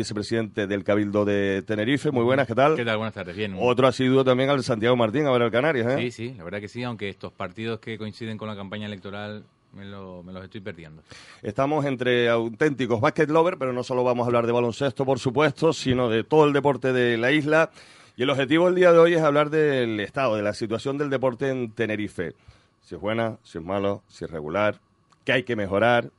vicepresidente del Cabildo de Tenerife. Muy buenas, ¿qué tal? ¿Qué tal? Buenas tardes, bien. Otro asiduo también al Santiago Martín, a ver al Canarias, ¿eh? Sí, sí, la verdad que sí, aunque estos partidos que coinciden con la campaña electoral me, lo, me los estoy perdiendo. Estamos entre auténticos basket lovers, pero no solo vamos a hablar de baloncesto, por supuesto, sino de todo el deporte de la isla. Y el objetivo del día de hoy es hablar del estado, de la situación del deporte en Tenerife. Si es buena, si es malo, si es regular, qué hay que mejorar,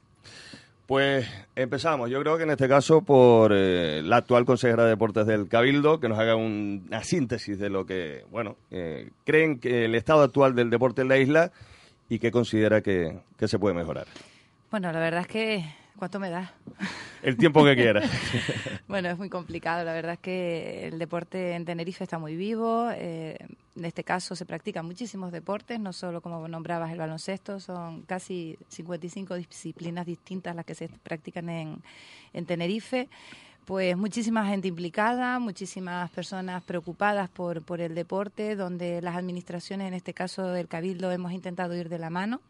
pues empezamos, yo creo que en este caso por eh, la actual consejera de Deportes del Cabildo, que nos haga una síntesis de lo que, bueno, eh, creen que el estado actual del deporte en la isla y que considera que, que se puede mejorar. Bueno, la verdad es que ¿Cuánto me da? El tiempo que quieras. bueno, es muy complicado. La verdad es que el deporte en Tenerife está muy vivo. Eh, en este caso se practican muchísimos deportes, no solo como nombrabas el baloncesto, son casi 55 disciplinas distintas las que se practican en, en Tenerife pues muchísima gente implicada, muchísimas personas preocupadas por, por el deporte, donde las administraciones, en este caso del Cabildo, hemos intentado ir de la mano.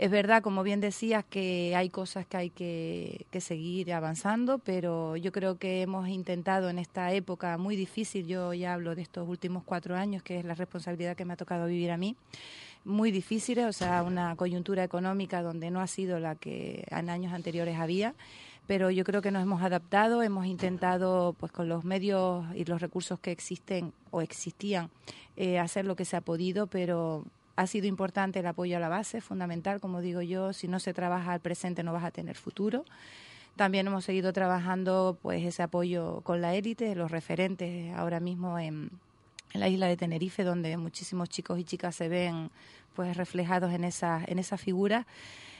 Es verdad, como bien decías, que hay cosas que hay que, seguir avanzando, pero yo creo que hemos intentado en esta época muy difícil, yo ya hablo de estos últimos cuatro años, que es la responsabilidad que me ha tocado vivir a mí, muy difíciles, o sea, una coyuntura económica donde no ha sido la que en años anteriores había pero yo creo que nos hemos adaptado, hemos intentado, pues con los medios y los recursos que existen o existían, eh, hacer lo que se ha podido, pero ha sido importante el apoyo a la base, fundamental, como digo yo, si no se trabaja al presente no vas a tener futuro. También hemos seguido trabajando pues ese apoyo con la élite, los referentes ahora mismo en, la isla de Tenerife, donde muchísimos chicos y chicas se ven pues reflejados en esa, en esa figura.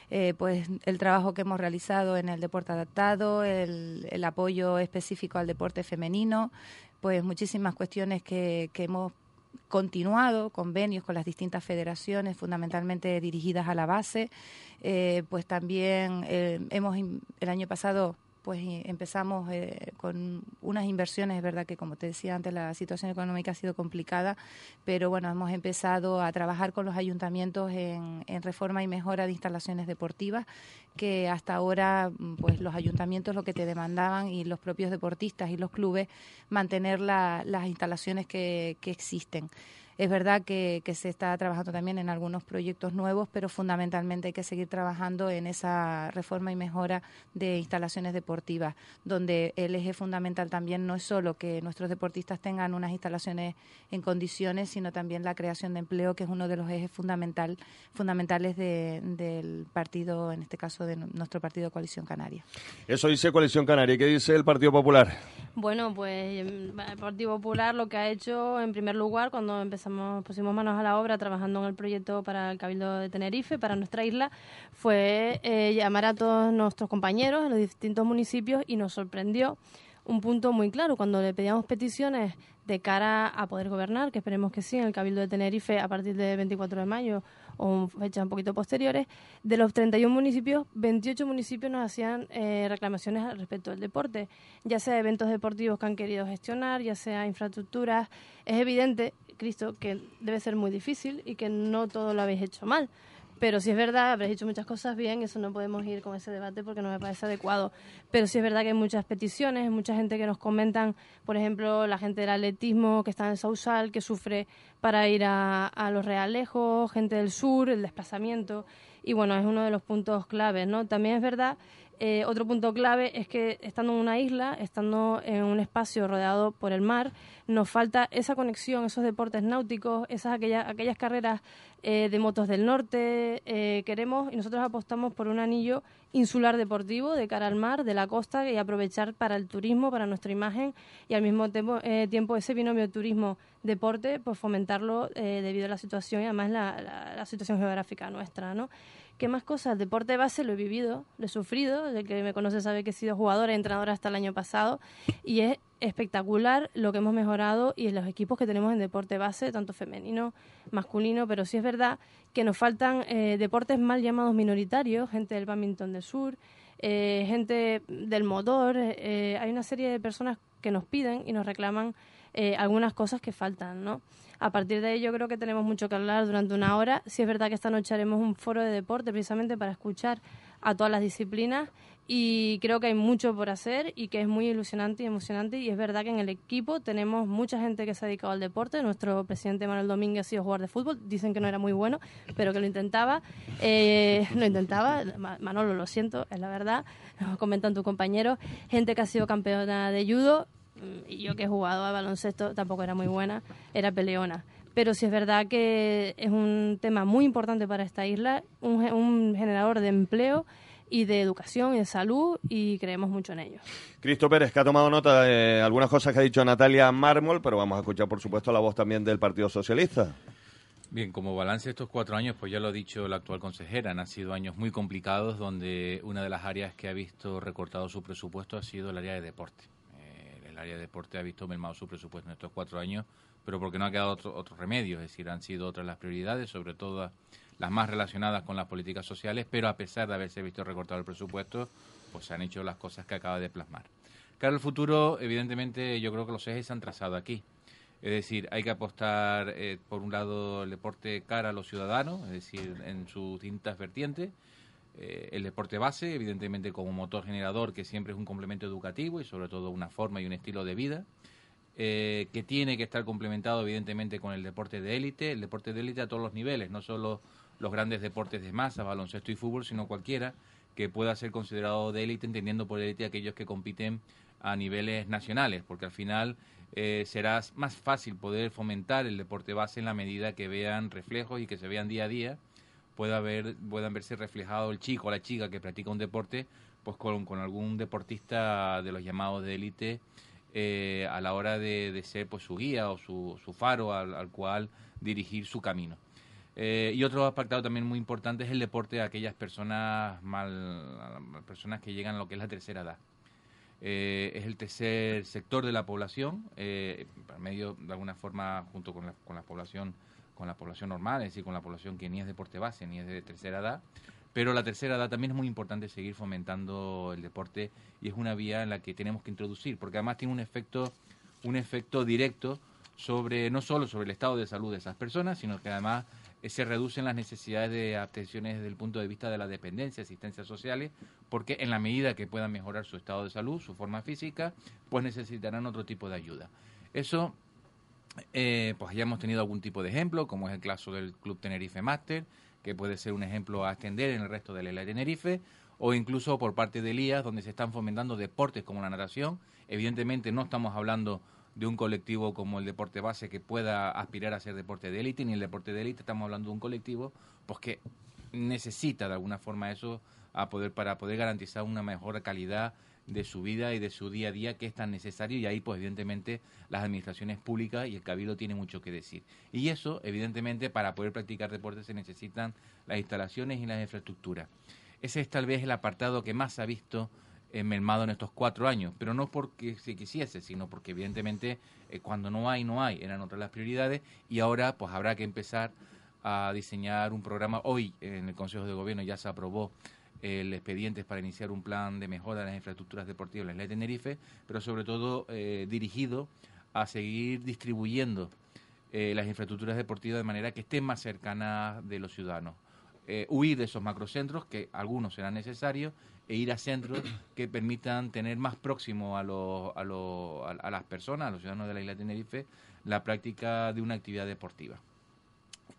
Eh, pues el trabajo que hemos realizado en el deporte adaptado, el, el, apoyo específico al deporte femenino, pues muchísimas cuestiones que, que hemos continuado convenios con las distintas federaciones, fundamentalmente dirigidas a la base. Eh, pues también eh, hemos el año pasado pues empezamos eh, con unas inversiones, es verdad que como te decía antes la situación económica ha sido complicada, pero bueno, hemos empezado a trabajar con los ayuntamientos en, reforma y mejora de instalaciones deportivas, que hasta ahora pues los ayuntamientos lo que te demandaban y los propios deportistas y los clubes mantener las instalaciones que, que existen. Es verdad que, se está trabajando también en algunos proyectos nuevos, pero fundamentalmente hay que seguir trabajando en esa reforma y mejora de instalaciones deportivas, donde el eje fundamental también no es solo que nuestros deportistas tengan unas instalaciones en condiciones, sino también la creación de empleo, que es uno de los ejes fundamental, fundamentales del partido, en este caso de nuestro partido Coalición Canaria. Eso dice Coalición Canaria. ¿Qué dice el Partido Popular? Bueno, pues el Partido Popular lo que ha hecho, en primer lugar, cuando pusimos manos a la obra trabajando en el proyecto para el Cabildo de Tenerife, para nuestra isla, fue eh, llamar a todos nuestros compañeros en los distintos municipios y nos sorprendió un punto muy claro. Cuando le pedíamos peticiones de cara a poder gobernar, que esperemos que sí, en el Cabildo de Tenerife a partir del 24 de mayo o fechas un poquito posteriores, de los 31 municipios, 28 municipios nos hacían eh, reclamaciones al respecto del deporte, ya sea eventos deportivos que han querido gestionar, ya sea infraestructuras. Es evidente, Cristo, que debe ser muy difícil y que no todo lo habéis hecho mal. Pero si es verdad, habréis hecho muchas cosas bien, eso no podemos ir con ese debate porque no me parece adecuado. Pero sí es verdad que hay muchas peticiones, mucha gente que nos comentan, por ejemplo, la gente del atletismo que está en Sausal, que sufre para ir a, a los realejos, gente del sur, el desplazamiento. Y bueno, es uno de los puntos claves, ¿no? También es verdad eh, otro punto clave es que estando en una isla, estando en un espacio rodeado por el mar, nos falta esa conexión, esos deportes náuticos, esas aquellas, aquellas carreras eh, de motos del norte. Eh, queremos y nosotros apostamos por un anillo insular deportivo de cara al mar, de la costa y aprovechar para el turismo, para nuestra imagen y al mismo tiempo, tiempo ese binomio turismo-deporte, pues fomentarlo debido a la situación y además la, la, la situación geográfica nuestra, ¿no? ¿Qué más cosas? Deporte base lo he vivido, lo he sufrido. El que me conoce sabe que he sido jugadora y entrenadora hasta el año pasado. Y es espectacular lo que hemos mejorado y en los equipos que tenemos en deporte base, tanto femenino, masculino. Pero sí es verdad que nos faltan eh, deportes mal llamados minoritarios, gente del badminton del sur, eh, gente del motor. Eh, hay una serie de personas que nos piden y nos reclaman algunas cosas que faltan, ¿no? A partir de ahí yo creo que tenemos mucho que hablar durante una hora. Si es verdad que esta noche haremos un foro de deporte precisamente para escuchar a todas las disciplinas y creo que hay mucho por hacer y que es muy ilusionante y emocionante y es verdad que en el equipo tenemos mucha gente que se ha dedicado al deporte. Nuestro presidente Manuel Domínguez ha sido jugador de fútbol, dicen que no era muy bueno, pero que lo intentaba. Eh, lo intentaba, Manolo, lo siento, es la verdad, nos comentan tus compañeros. Gente que ha sido campeona de judo y yo que he jugado a baloncesto tampoco era muy buena, era peleona pero sí es verdad que es un tema muy importante para esta isla, un, un generador de empleo y de educación y de salud y creemos mucho en ello. Cristo Pérez, que ha tomado nota de algunas cosas que ha dicho Natalia Mármol, pero vamos a escuchar, por supuesto, la voz también del Partido Socialista. Bien, como balance de estos cuatro años, pues ya lo ha dicho la actual consejera, han sido años muy complicados donde una de las áreas que ha visto recortado su presupuesto ha sido el área de deporte. El área de deporte ha visto mermado su presupuesto en estos cuatro años, pero porque no ha quedado otro, otro remedio, es decir, han sido otras las prioridades, sobre todo las más relacionadas con las políticas sociales, pero a pesar de haberse visto recortado el presupuesto, pues se han hecho las cosas que acaba de plasmar. Cara al futuro, evidentemente, yo creo que los ejes se han trazado aquí. Es decir, hay que apostar, eh, por un lado, el deporte cara a los ciudadanos, es decir, en sus distintas vertientes. Eh, el deporte base, evidentemente, como motor generador, que siempre es un complemento educativo y, sobre todo, una forma y un estilo de vida. Eh, que tiene que estar complementado, evidentemente, con el deporte de élite. El deporte de élite a todos los niveles, no solo los grandes deportes de masa, baloncesto y fútbol, sino cualquiera que pueda ser considerado de élite, entendiendo por élite aquellos que compiten a niveles nacionales, porque al final eh, será más fácil poder fomentar el deporte base en la medida que vean reflejos y que se vean día a día, pueda ver, puedan verse reflejado el chico o la chica que practica un deporte, pues con, algún deportista de los llamados de élite eh, a la hora de, ser pues su guía o su, faro al cual dirigir su camino. Eh, y otro apartado también muy importante es el deporte de aquellas personas mal, personas que llegan a lo que es la tercera edad. Eh, es el tercer sector de la población, eh, medio de alguna forma junto con con la población con la población normal, es decir, con la población que ni es deporte base ni es de tercera edad, pero la tercera edad también es muy importante seguir fomentando el deporte y es una vía en la que tenemos que introducir, porque además tiene un efecto un efecto directo sobre no solo sobre el estado de salud de esas personas, sino que además eh, se reducen las necesidades de atenciones desde el punto de vista de la dependencia, asistencias sociales, porque en la medida que puedan mejorar su estado de salud, su forma física, pues necesitarán otro tipo de ayuda. Eso, eh, pues ya hemos tenido algún tipo de ejemplo, como es el caso del Club Tenerife Master, que puede ser un ejemplo a extender en el resto de la Tenerife, o incluso por parte de IAS, donde se están fomentando deportes como la natación. Evidentemente no estamos hablando de un colectivo como el deporte base que pueda aspirar a ser deporte de élite, ni el deporte de élite, estamos hablando de un colectivo pues que necesita de alguna forma eso a poder para poder garantizar una mejor calidad de su vida y de su día a día que es tan necesario y ahí pues evidentemente las administraciones públicas y el cabildo tiene mucho que decir. Y eso evidentemente para poder practicar deporte se necesitan las instalaciones y las infraestructuras. Ese es tal vez el apartado que más ha visto eh, mermado en estos cuatro años, pero no porque se quisiese, sino porque evidentemente eh, cuando no hay, no hay, eran otras las prioridades y ahora pues habrá que empezar a diseñar un programa. Hoy en el Consejo de Gobierno ya se aprobó el expediente para iniciar un plan de mejora de las infraestructuras deportivas en la isla de Tenerife, pero sobre todo eh, dirigido a seguir distribuyendo las infraestructuras deportivas de manera que estén más cercanas de los ciudadanos. huir de esos macrocentros, que algunos serán necesarios, e ir a centros que permitan tener más próximo a, a, las personas, a los ciudadanos de la isla de Tenerife, la práctica de una actividad deportiva.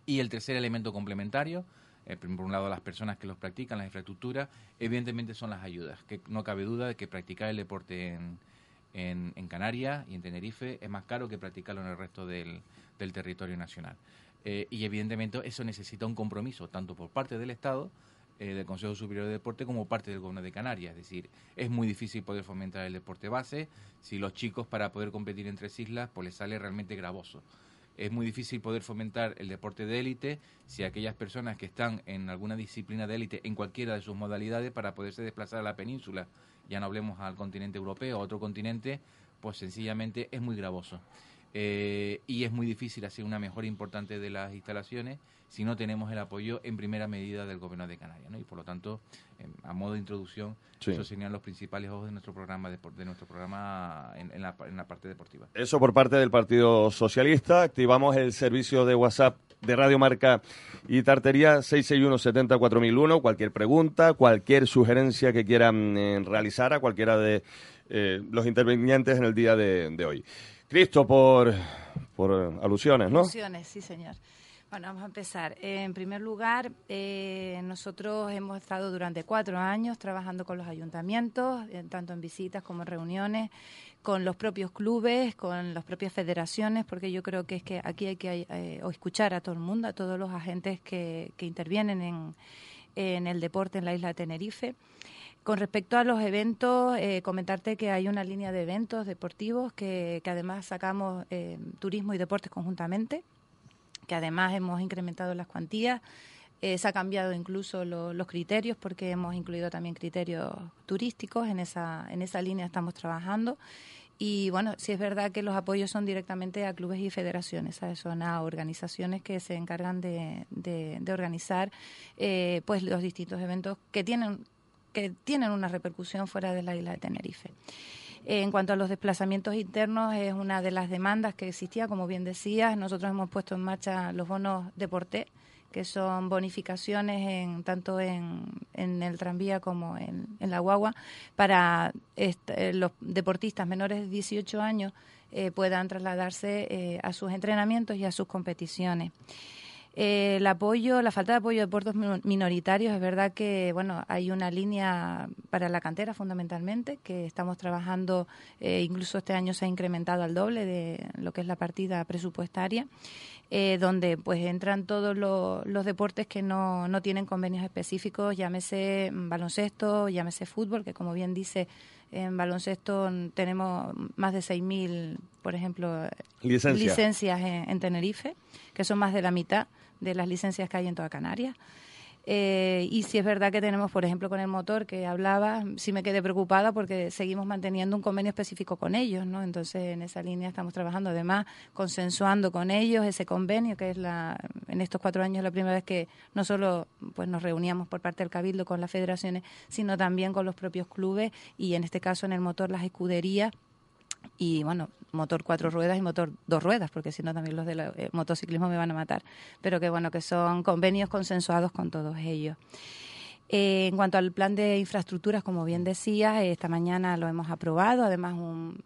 Y el tercer elemento complementario, eh, por un lado las personas que los practican, las infraestructuras, evidentemente son las ayudas, que no cabe duda de que practicar el deporte en, en, Canarias y en Tenerife es más caro que practicarlo en el resto del, territorio nacional. Eh, y evidentemente eso necesita un compromiso, tanto por parte del Estado, eh, del Consejo Superior de Deporte como parte del Gobierno de Canarias. Es decir, es muy difícil poder fomentar el deporte base si los chicos para poder competir en tres islas pues les sale realmente gravoso. Es muy difícil poder fomentar el deporte de élite si aquellas personas que están en alguna disciplina de élite en cualquiera de sus modalidades para poderse desplazar a la península, ya no hablemos al continente europeo, a otro continente, pues sencillamente es muy gravoso. Eh, y es muy difícil hacer una mejora importante de las instalaciones si no tenemos el apoyo en primera medida del gobierno de Canarias. ¿no? Y por lo tanto, a modo de introducción, esos serían los principales ojos de nuestro programa, de, nuestro programa en, la, en la parte deportiva. Eso por parte del Partido Socialista. Activamos el servicio de WhatsApp de Radio Marca y Tartería 661 70 4001. Cualquier pregunta, cualquier sugerencia que quieran eh, realizar a cualquiera de eh, los intervinientes en el día de, hoy. Cristo, por, por alusiones, ¿no? Alusiones, sí, señor. Bueno, vamos a empezar. en primer lugar, eh, nosotros hemos estado durante cuatro años trabajando con los ayuntamientos, tanto en visitas como en reuniones, con los propios clubes, con las propias federaciones, porque yo creo que es que aquí hay que eh, escuchar a todo el mundo, a todos los agentes que, intervienen en, en, el deporte en la isla de Tenerife. Con respecto a los eventos, eh, comentarte que hay una línea de eventos deportivos que, que además sacamos turismo y deportes conjuntamente que además hemos incrementado las cuantías. Eh, se ha cambiado incluso los criterios porque hemos incluido también criterios turísticos. En esa, en esa línea estamos trabajando. Y bueno, sí es verdad que los apoyos son directamente a clubes y federaciones, son a organizaciones que se encargan de, de, organizar eh, pues los distintos eventos que tienen, que tienen una repercusión fuera de la isla de Tenerife. En cuanto a los desplazamientos internos, es una de las demandas que existía, como bien decías. Nosotros hemos puesto en marcha los bonos deporte, que son bonificaciones en, tanto en, el tranvía como en, la guagua, para eh, los deportistas menores de 18 años eh, puedan trasladarse eh, a sus entrenamientos y a sus competiciones. Eh, el apoyo, la falta de apoyo de puertos minoritarios, es verdad que bueno hay una línea para la cantera fundamentalmente que estamos trabajando, eh, incluso este año se ha incrementado al doble de lo que es la partida presupuestaria, eh, donde pues entran todos los deportes que no, no tienen convenios específicos, llámese baloncesto, llámese fútbol, que como bien dice en baloncesto tenemos más de 6.000, por ejemplo, licencias. en, Tenerife, que son más de la mitad de las licencias que hay en toda Canarias. Eh, y si es verdad que tenemos, por ejemplo, con el motor que hablaba, sí me quedé preocupada porque seguimos manteniendo un convenio específico con ellos, ¿no? Entonces, en esa línea estamos trabajando, además, consensuando con ellos ese convenio, que es la, en estos cuatro años la primera vez que no solo pues nos reuníamos por parte del Cabildo con las federaciones, sino también con los propios clubes y, en este caso, en el motor, las escuderías y bueno, motor cuatro ruedas y motor dos ruedas, porque si no también los del eh, motociclismo me van a matar, pero que bueno, que son convenios consensuados con todos ellos. Eh, en cuanto al plan de infraestructuras, como bien decía, esta mañana lo hemos aprobado, además un,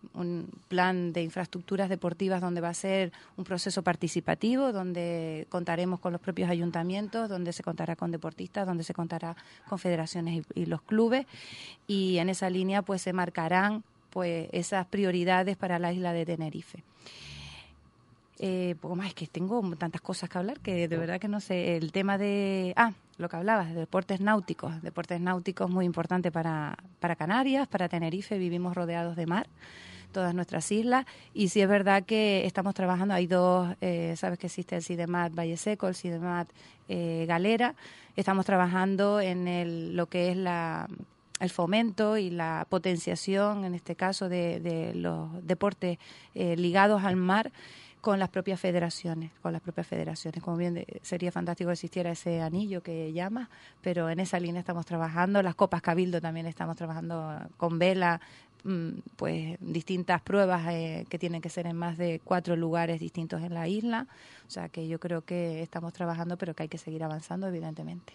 plan de infraestructuras deportivas donde va a ser un proceso participativo, donde contaremos con los propios ayuntamientos, donde se contará con deportistas, donde se contará con federaciones y los clubes, y en esa línea pues se marcarán pues esas prioridades para la isla de Tenerife. Eh, poco más, es que tengo tantas cosas que hablar que de verdad que no sé. El tema de. Ah, lo que hablabas, de deportes náuticos. Deportes náuticos muy importante para, para Canarias, para Tenerife. Vivimos rodeados de mar, todas nuestras islas. Y sí es verdad que estamos trabajando. Hay dos, eh, sabes que existe el CIDEMAT Valle Seco, el CIDEMAT eh, Galera. Estamos trabajando en el, lo que es la el fomento y la potenciación, en este caso, de, los deportes eh, ligados al mar con las propias federaciones, con las propias federaciones. Como bien sería fantástico que existiera ese anillo que llama, pero en esa línea estamos trabajando. Las copas Cabildo también estamos trabajando con vela, mm, pues distintas pruebas eh, que tienen que ser en más de cuatro lugares distintos en la isla. O sea que yo creo que estamos trabajando, pero que hay que seguir avanzando, evidentemente.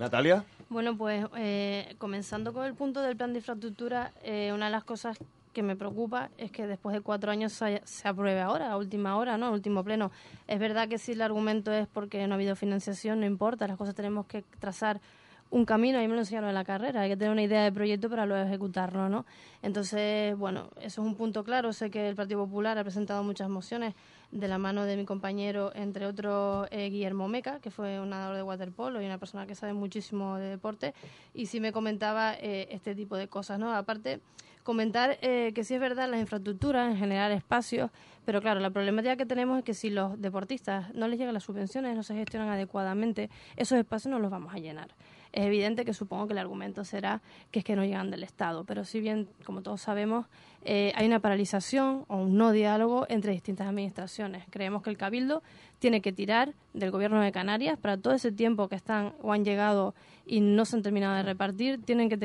Natalia. Bueno, pues eh, comenzando con el punto del plan de infraestructura, eh, una de las cosas que me preocupa es que después de cuatro años se, apruebe ahora, a última hora, ¿no? Último pleno. Es verdad que si el argumento es porque no ha habido financiación, no importa, las cosas tenemos que trazar un camino, a mí me lo enseñaron en la carrera, hay que tener una idea de proyecto para luego ejecutarlo, ¿no? Entonces, bueno, eso es un punto claro, sé que el Partido Popular ha presentado muchas mociones de la mano de mi compañero, entre otros eh, Guillermo Meca, que fue un nadador de waterpolo y una persona que sabe muchísimo de deporte, y sí me comentaba eh, este tipo de cosas, ¿no? Aparte, comentar eh, que sí es verdad las infraestructuras, en general espacios, pero claro, la problemática que tenemos es que si los deportistas no les llegan las subvenciones, no se gestionan adecuadamente, esos espacios no los vamos a llenar. Es evidente que supongo que el argumento será que es que no llegan del Estado, pero si bien, como todos sabemos, eh, hay una paralización o un no diálogo entre distintas administraciones. Creemos que el Cabildo tiene que tirar del Gobierno de Canarias para todo ese tiempo que están o han llegado y no se han terminado de repartir. Tienen que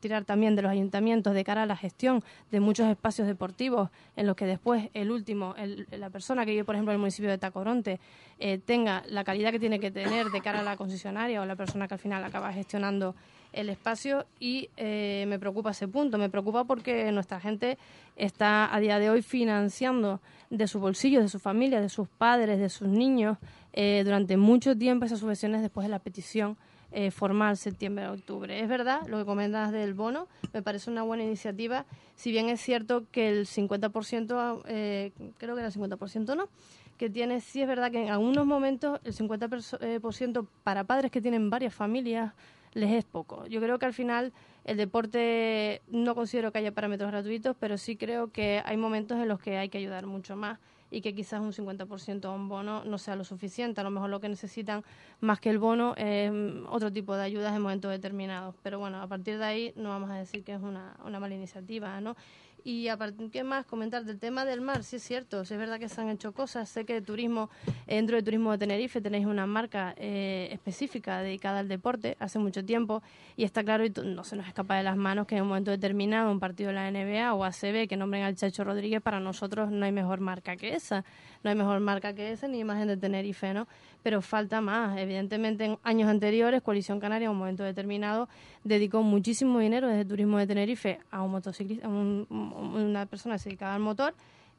tirar también de los ayuntamientos de cara a la gestión de muchos espacios deportivos en los que después el último, la persona que vive, por ejemplo, en el municipio de Tacoronte, eh, tenga la calidad que tiene que tener de cara a la concesionaria o la persona que al final acaba gestionando el espacio y eh, me preocupa ese punto. Me preocupa porque nuestra gente está a día de hoy financiando de su bolsillo, de su familia, de sus padres, de sus niños, eh, durante mucho tiempo esas subvenciones después de la petición eh, formal septiembre-octubre. Es verdad, lo que comentas del bono, me parece una buena iniciativa, si bien es cierto que el 50%, eh, creo que era el 50%, ¿no? que tiene, sí es verdad que en algunos momentos el 50% para padres que tienen varias familias, les es poco. Yo creo que al final el deporte no considero que haya parámetros gratuitos, pero sí creo que hay momentos en los que hay que ayudar mucho más y que quizás un 50% a un bono no sea lo suficiente. A lo mejor lo que necesitan más que el bono es mm, otro tipo de ayudas en momentos determinados. Pero bueno, a partir de ahí no vamos a decir que es una, una mala iniciativa, ¿no? Y aparte, ¿qué más comentar del tema del mar? Sí es cierto, es verdad que se han hecho cosas. Sé que turismo, dentro de Turismo de Tenerife tenéis una marca eh, específica dedicada al deporte hace mucho tiempo y está claro y no se nos escapa de las manos que en un momento determinado un partido de la NBA o ACB que nombren al Chacho Rodríguez, para nosotros no hay mejor marca que esa. No hay mejor marca que esa ni imagen de Tenerife, ¿no? Pero falta más. Evidentemente, en años anteriores, Coalición Canaria, en un momento determinado, dedicó muchísimo dinero desde Turismo de Tenerife a un motociclista, a una persona dedicaba al motor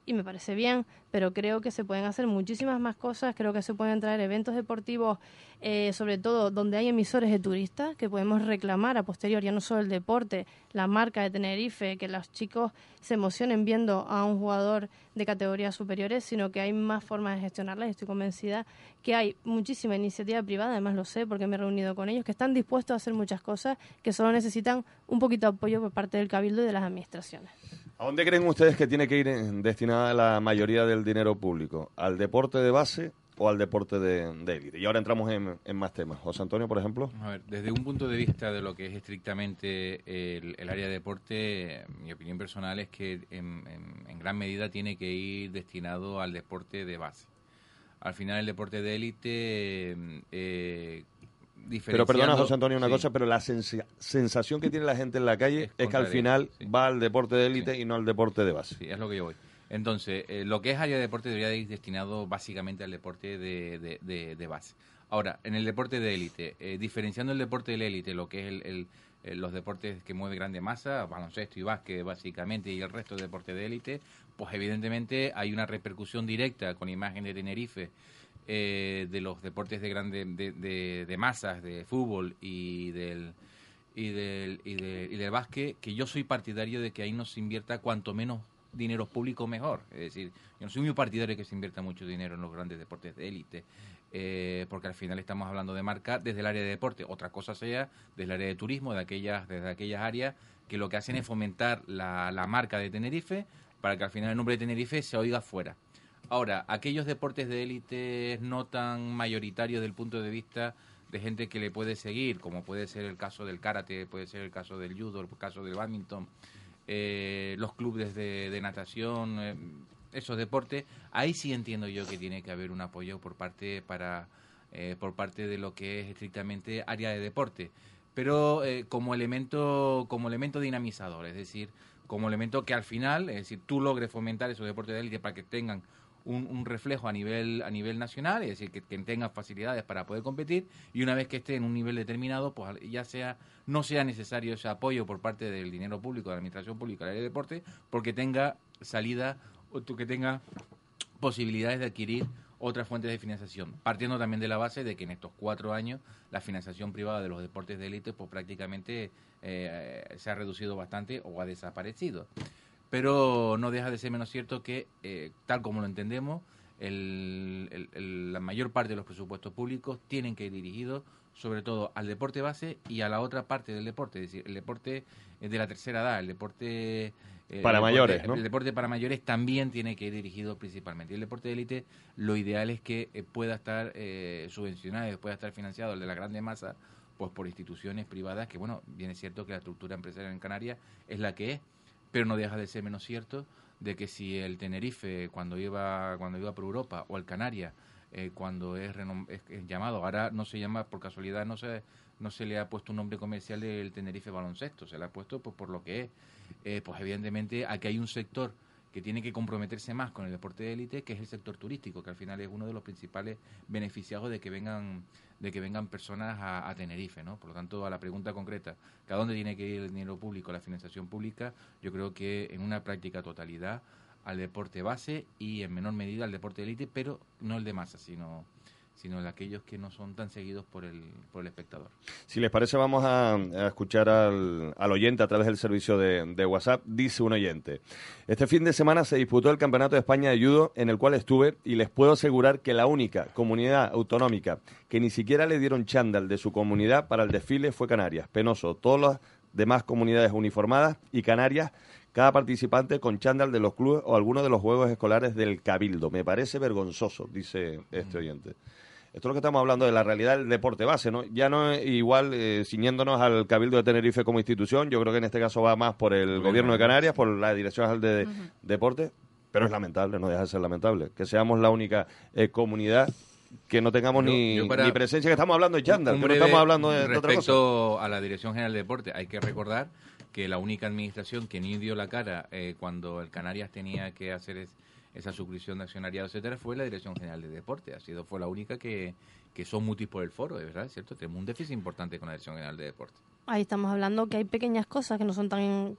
y me parece bien, pero creo que se pueden hacer muchísimas más cosas, creo que se pueden traer eventos deportivos, eh, sobre todo donde hay emisores de turistas, que podemos reclamar a posteriori, ya no solo el deporte, la marca de Tenerife, que los chicos se emocionen viendo a un jugador de categorías superiores, sino que hay más formas de gestionarlas estoy convencida que hay muchísima iniciativa privada, además lo sé porque me he reunido con ellos, que están dispuestos a hacer muchas cosas, que solo necesitan un poquito de apoyo por parte del Cabildo y de las administraciones. ¿A dónde creen ustedes que tiene que ir destinada la mayoría del dinero público? ¿Al deporte de base o al deporte de, élite? Y ahora entramos en, más temas. José Antonio, por ejemplo. A ver, desde un punto de vista de lo que es estrictamente el, área de deporte, mi opinión personal es que en, gran medida tiene que ir destinado al deporte de base. Al final el deporte de élite eh, pero perdona, José Antonio, una cosa, pero la sensación que tiene la gente en la calle es, que al final va al deporte de élite y no al deporte de base. Sí, es lo que yo voy. Entonces, eh, lo que es área de deporte debería ir destinado básicamente al deporte de, de, base. Ahora, en el deporte de élite, eh, diferenciando el deporte de élite, lo que es el, los deportes que mueve grande masa, baloncesto y básquet básicamente, y el resto de deporte de élite, pues evidentemente hay una repercusión directa con imagen de Tenerife eh, de los deportes de grande de, de, masas, de fútbol y del y del, y, y del básquet, que yo soy partidario de que ahí no se invierta cuanto menos dinero público mejor. Es decir, yo no soy muy partidario de que se invierta mucho dinero en los grandes deportes de élite, eh, porque al final estamos hablando de marca desde el área de deporte. Otra cosa sea desde el área de turismo, de aquellas, desde aquellas áreas que lo que hacen es fomentar la, la marca de Tenerife para que al final el nombre de Tenerife se oiga fuera. Ahora, aquellos deportes de élite no tan mayoritarios del punto de vista de gente que le puede seguir, como puede ser el caso del karate, puede ser el caso del judo, el caso del badminton, eh, los clubes de, natación, eh, esos deportes, ahí sí entiendo yo que tiene que haber un apoyo por parte para eh, por parte de lo que es estrictamente área de deporte, pero como elemento como elemento dinamizador, es decir, como elemento que al final, es decir, tú logres fomentar esos deportes de élite para que tengan un, reflejo a nivel, a nivel nacional, es decir, que, que tengan facilidades para poder competir y una vez que esté en un nivel determinado, pues ya sea no sea necesario ese apoyo por parte del dinero público, de la administración pública, del deporte, porque tenga salida o que tenga posibilidades de adquirir otras fuentes de financiación, partiendo también de la base de que en estos cuatro años la financiación privada de los deportes de élite pues prácticamente eh, se ha reducido bastante o ha desaparecido pero no deja de ser menos cierto que, eh, tal como lo entendemos, la mayor parte de los presupuestos públicos tienen que ir dirigidos sobre todo al deporte base y a la otra parte del deporte, es decir, el deporte de la tercera edad, el deporte... Eh, para mayores, ¿no? El deporte para mayores también tiene que ir dirigido principalmente. Y el deporte de élite, lo ideal es que eh, pueda estar subvencionado, pueda estar financiado, el de la grande masa, pues por instituciones privadas, que bueno, bien es cierto que la estructura empresarial en Canarias es la que es, pero no deja de ser menos cierto de que si el Tenerife cuando iba cuando iba por Europa o el Canarias eh, cuando es, llamado ahora no se llama por casualidad no se no se le ha puesto un nombre comercial del Tenerife baloncesto se le ha puesto pues por lo que es. Eh, pues evidentemente aquí hay un sector que tiene que comprometerse más con el deporte de élite, que es el sector turístico, que al final es uno de los principales beneficiados de que vengan de que vengan personas a, Tenerife, ¿no? Por lo tanto, a la pregunta concreta, ¿a dónde tiene que ir el dinero público, la financiación pública? Yo creo que en una práctica totalidad al deporte base y en menor medida al deporte de élite, pero no el de masa, sino sino de aquellos que no son tan seguidos por el, por el espectador. Si les parece, vamos a, escuchar al, al, oyente a través del servicio de, de, WhatsApp. Dice un oyente, este fin de semana se disputó el Campeonato de España de Judo en el cual estuve y les puedo asegurar que la única comunidad autonómica que ni siquiera le dieron chándal de su comunidad para el desfile fue Canarias. Penoso. Todas las demás comunidades uniformadas y Canarias cada participante con chándal de los clubes o alguno de los juegos escolares del Cabildo. Me parece vergonzoso, dice este oyente. Esto es lo que estamos hablando de la realidad del deporte base, ¿no? Ya no es igual eh, ciñéndonos al Cabildo de Tenerife como institución, yo creo que en este caso va más por el gobierno de Canarias, por la Dirección General de Deporte, pero es lamentable, no deja de ser lamentable, que seamos la única eh, comunidad que no tengamos ni, presencia, que estamos hablando de chándal, que no estamos hablando de, otra cosa. Respecto a la Dirección General de Deporte, hay que recordar que la única administración que ni dio la cara eh, cuando el Canarias tenía que hacer... Es, esa suscripción de accionariado, etcétera, fue la Dirección General de Deporte. Ha sido, fue la única que, que son mutis por el foro, de verdad, ¿cierto? Tenemos un déficit importante con la Dirección General de Deporte. Ahí estamos hablando que hay pequeñas cosas que no son tan.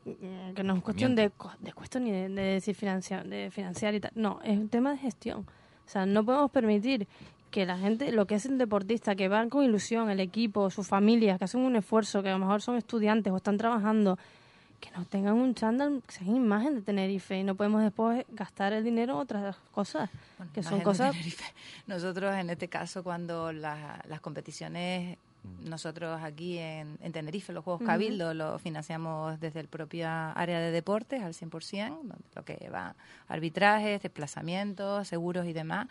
que no es cuestión de, de cuestión ni de, decir financiar, de financiar y tal. No, es un tema de gestión. O sea, no podemos permitir que la gente, lo que es el deportista, que van con ilusión, el equipo, sus familias, que hacen un esfuerzo, que a lo mejor son estudiantes o están trabajando, que no tengan un chándal, que sean imagen de Tenerife y no podemos después gastar el dinero en otras cosas, que son cosas... Nosotros en este caso cuando las competiciones, nosotros aquí en, Tenerife, los Juegos Cabildo, los financiamos desde el propio área de deportes al 100%, donde lo que va arbitrajes, desplazamientos, seguros y demás.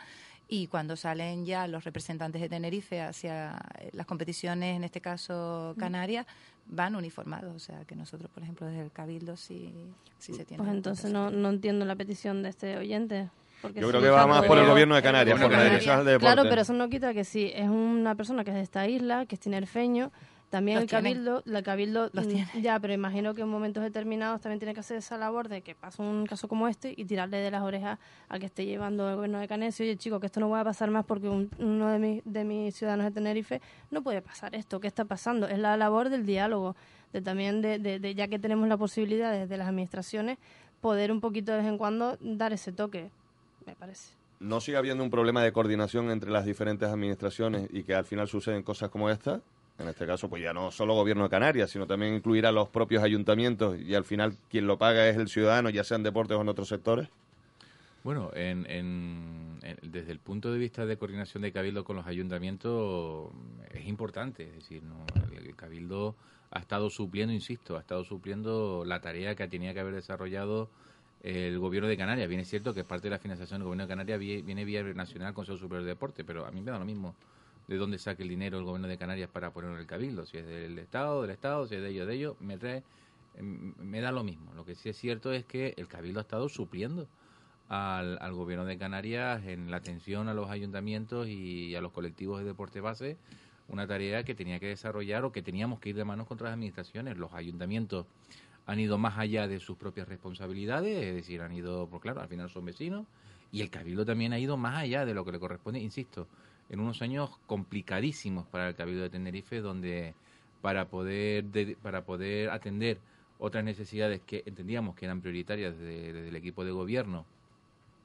Y cuando salen ya los representantes de Tenerife hacia las competiciones, en este caso Canarias, van uniformados. O sea, que nosotros, por ejemplo, desde el Cabildo sí, sí se tiene. Pues entonces no, no entiendo la petición de este oyente. Yo creo que va más por el gobierno de Canarias, por la de Claro, pero eso no quita que sí, es una persona que es de esta isla, que es tinerfeño, también el cabildo, la cabildo, mm, ya, pero imagino que en momentos determinados también tiene que hacer esa labor de que pasa un caso como este y tirarle de las orejas al que esté llevando el gobierno de Canecio, oye chico, que esto no va a pasar más porque uno de, mis, de mis ciudadanos de Tenerife no puede pasar esto, ¿qué está pasando? Es la labor del diálogo, de también de, de, ya que tenemos la posibilidad desde las administraciones poder un poquito de vez en cuando dar ese toque, me parece. ¿No sigue habiendo un problema de coordinación entre las diferentes administraciones y que al final suceden cosas como esta? En este caso, pues ya no solo gobierno de Canarias, sino también incluir a los propios ayuntamientos y al final quien lo paga es el ciudadano, ya sea en deportes o en otros sectores. Bueno, en, desde el punto de vista de coordinación de Cabildo con los ayuntamientos es importante, es decir, el, Cabildo ha estado supliendo, insisto, ha estado supliendo la tarea que tenía que haber desarrollado el gobierno de Canarias. Bien es cierto que parte de la financiación del gobierno de Canarias viene vía Nacional Consejo Superior de Deporte, pero a mí me da lo mismo de dónde saque el dinero el gobierno de Canarias para ponerlo en el cabildo, si es del Estado, del Estado, si es de ellos, de ellos, me trae, em, me da lo mismo. Lo que sí es cierto es que el cabildo ha estado supliendo al, al gobierno de Canarias en la atención a los ayuntamientos y a los colectivos de deporte base, una tarea que tenía que desarrollar o que teníamos que ir de manos contra las administraciones. Los ayuntamientos han ido más allá de sus propias responsabilidades, es decir, han ido, por claro, al final son vecinos, y el Cabildo también ha ido más allá de lo que le corresponde, insisto, en unos años complicadísimos para el Cabildo de Tenerife, donde para poder, para poder atender otras necesidades que entendíamos que eran prioritarias desde, el equipo de gobierno,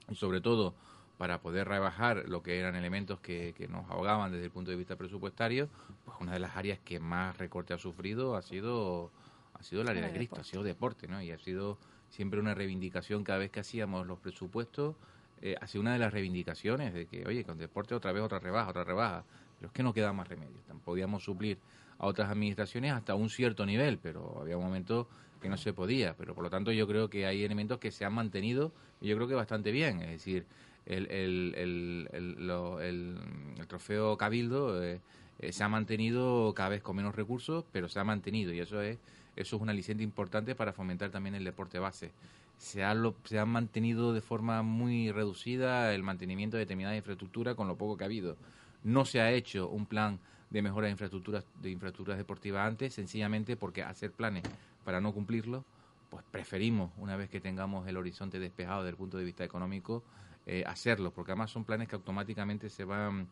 y sobre todo para poder rebajar lo que eran elementos que, nos ahogaban desde el punto de vista presupuestario, pues una de las áreas que más recorte ha sufrido ha sido ha sido el área de Cristo, ha sido deporte, ¿no? Y ha sido siempre una reivindicación cada vez que hacíamos los presupuestos, eh, una de las reivindicaciones de que, oye, con deporte otra vez otra rebaja, otra rebaja, pero es que no queda más remedio. Podíamos suplir a otras administraciones hasta un cierto nivel, pero había un momento que no se podía. Pero por lo tanto yo creo que hay elementos que se han mantenido y yo creo que bastante bien. Es decir, el, el, el, el trofeo Cabildo eh, eh, se ha mantenido cada vez con menos recursos, pero se ha mantenido y eso es eso es un aliciente importante para fomentar también el deporte base. Se ha, se ha mantenido de forma muy reducida el mantenimiento de determinada infraestructura con lo poco que ha habido. No se ha hecho un plan de mejora de infraestructuras, de infraestructuras deportivas antes, sencillamente porque hacer planes para no cumplirlo, pues preferimos, una vez que tengamos el horizonte despejado desde el punto de vista económico, eh, hacerlo, porque además son planes que automáticamente se van,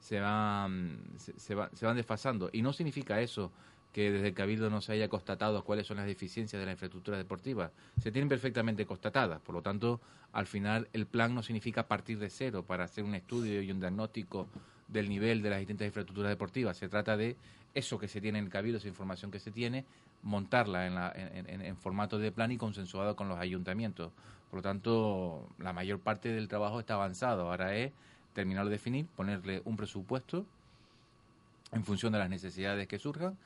se van, se, se van desfasando. Y no significa eso que desde el Cabildo no se haya constatado cuáles son las deficiencias de la infraestructura deportiva. Se tienen perfectamente constatadas, por lo tanto, al final el plan no significa partir de cero para hacer un estudio y un diagnóstico del nivel de las distintas infraestructuras deportivas. Se trata de eso que se tiene en el Cabildo, esa información que se tiene, montarla en, la, en, formato de plan y consensuado con los ayuntamientos. Por lo tanto, la mayor parte del trabajo está avanzado. Ahora es terminar de definir, ponerle un presupuesto en función de las necesidades que surjan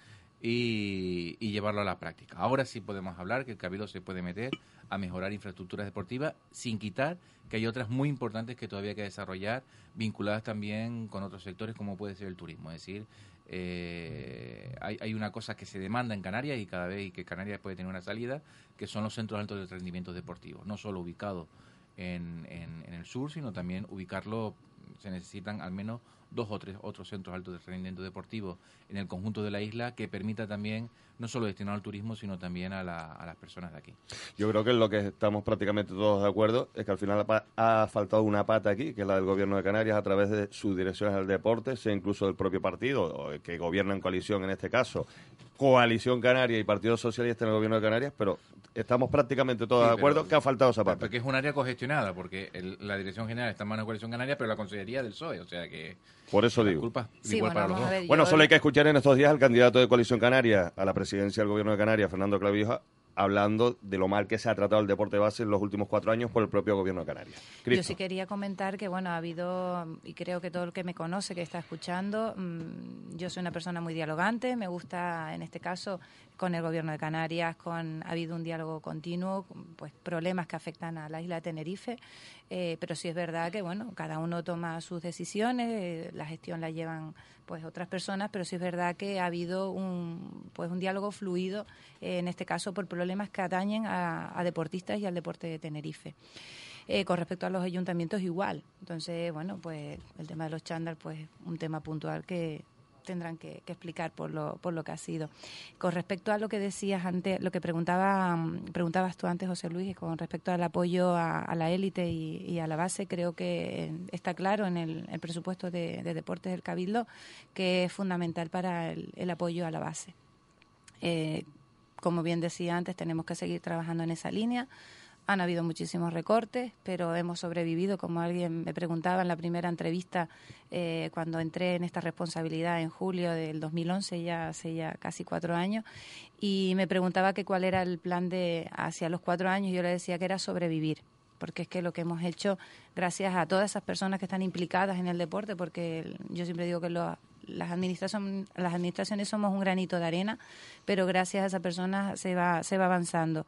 y, llevarlo a la práctica. Ahora sí podemos hablar que el Cabildo se puede meter a mejorar infraestructuras deportivas sin quitar que hay otras muy importantes que todavía hay que desarrollar, vinculadas también con otros sectores como puede ser el turismo. Es decir, eh, hay, una cosa que se demanda en Canarias y cada vez que Canarias puede tener una salida, que son los centros altos de rendimiento deportivos, no solo ubicados en, en, en el sur, sino también ubicarlo, se necesitan al menos dos o tres otros centros altos de rendimiento deportivo en el conjunto de la isla que permita también no solo destinar al turismo, sino también a, las personas de aquí. Yo creo que lo que estamos prácticamente todos de acuerdo es que al final ha faltado una pata aquí, que es la del Gobierno de Canarias, a través de sus direcciones al deporte, sea incluso del propio partido, que gobierna en coalición en este caso, Coalición Canaria y Partido Socialista en el Gobierno de Canarias, pero estamos prácticamente todos de acuerdo que ha faltado esa pata. Porque es un área cogestionada, porque la Dirección General está en manos de Coalición Canaria, pero la Consejería del PSOE, o sea que... Por eso digo. Culpa, bueno, solo hay que escuchar en estos días al candidato de Coalición Canaria a la presidencia del Gobierno de Canarias, Fernando Clavija, hablando de lo mal que se ha tratado el deporte base en los últimos cuatro años por el propio gobierno de Canarias. Yo sí quería comentar que, bueno, ha habido, y creo que todo el que me conoce, que está escuchando, mm, yo soy una persona muy dialogante, me gusta, en este caso, con el gobierno de Canarias, con ha habido un diálogo continuo, pues problemas que afectan a la isla de Tenerife, eh, pero sí es verdad que bueno, cada uno toma sus decisiones, eh, la gestión la llevan pues otras personas, pero sí es verdad que ha habido un pues un diálogo fluido eh, en este caso por problemas que atañen a, deportistas y al deporte de Tenerife. con respecto a los ayuntamientos igual. Entonces, bueno, pues el tema de los chándal, pues un tema puntual que tendrán que, explicar por lo, por lo que ha sido. Con respecto a lo que decías antes, lo que preguntaba, mm, preguntabas tú antes, José Luis, con respecto al apoyo a, la élite y, a la base, creo que está claro en el, presupuesto de, deportes del Cabildo que es fundamental para el, apoyo a la base. Eh, como bien decía antes, tenemos que seguir trabajando en esa línea. Han habido muchísimos recortes, pero hemos sobrevivido, como alguien me preguntaba en la primera entrevista eh, cuando entré en esta responsabilidad en julio del 2011, ya hace ya casi cuatro años, y me preguntaba que cuál era el plan de hacia los cuatro años. Yo le decía que era sobrevivir porque es que lo que hemos hecho, gracias a todas esas personas que están implicadas en el deporte, porque yo siempre digo que las, administraciones, las administraciones somos un granito de arena, pero gracias a esas personas se va, se va avanzando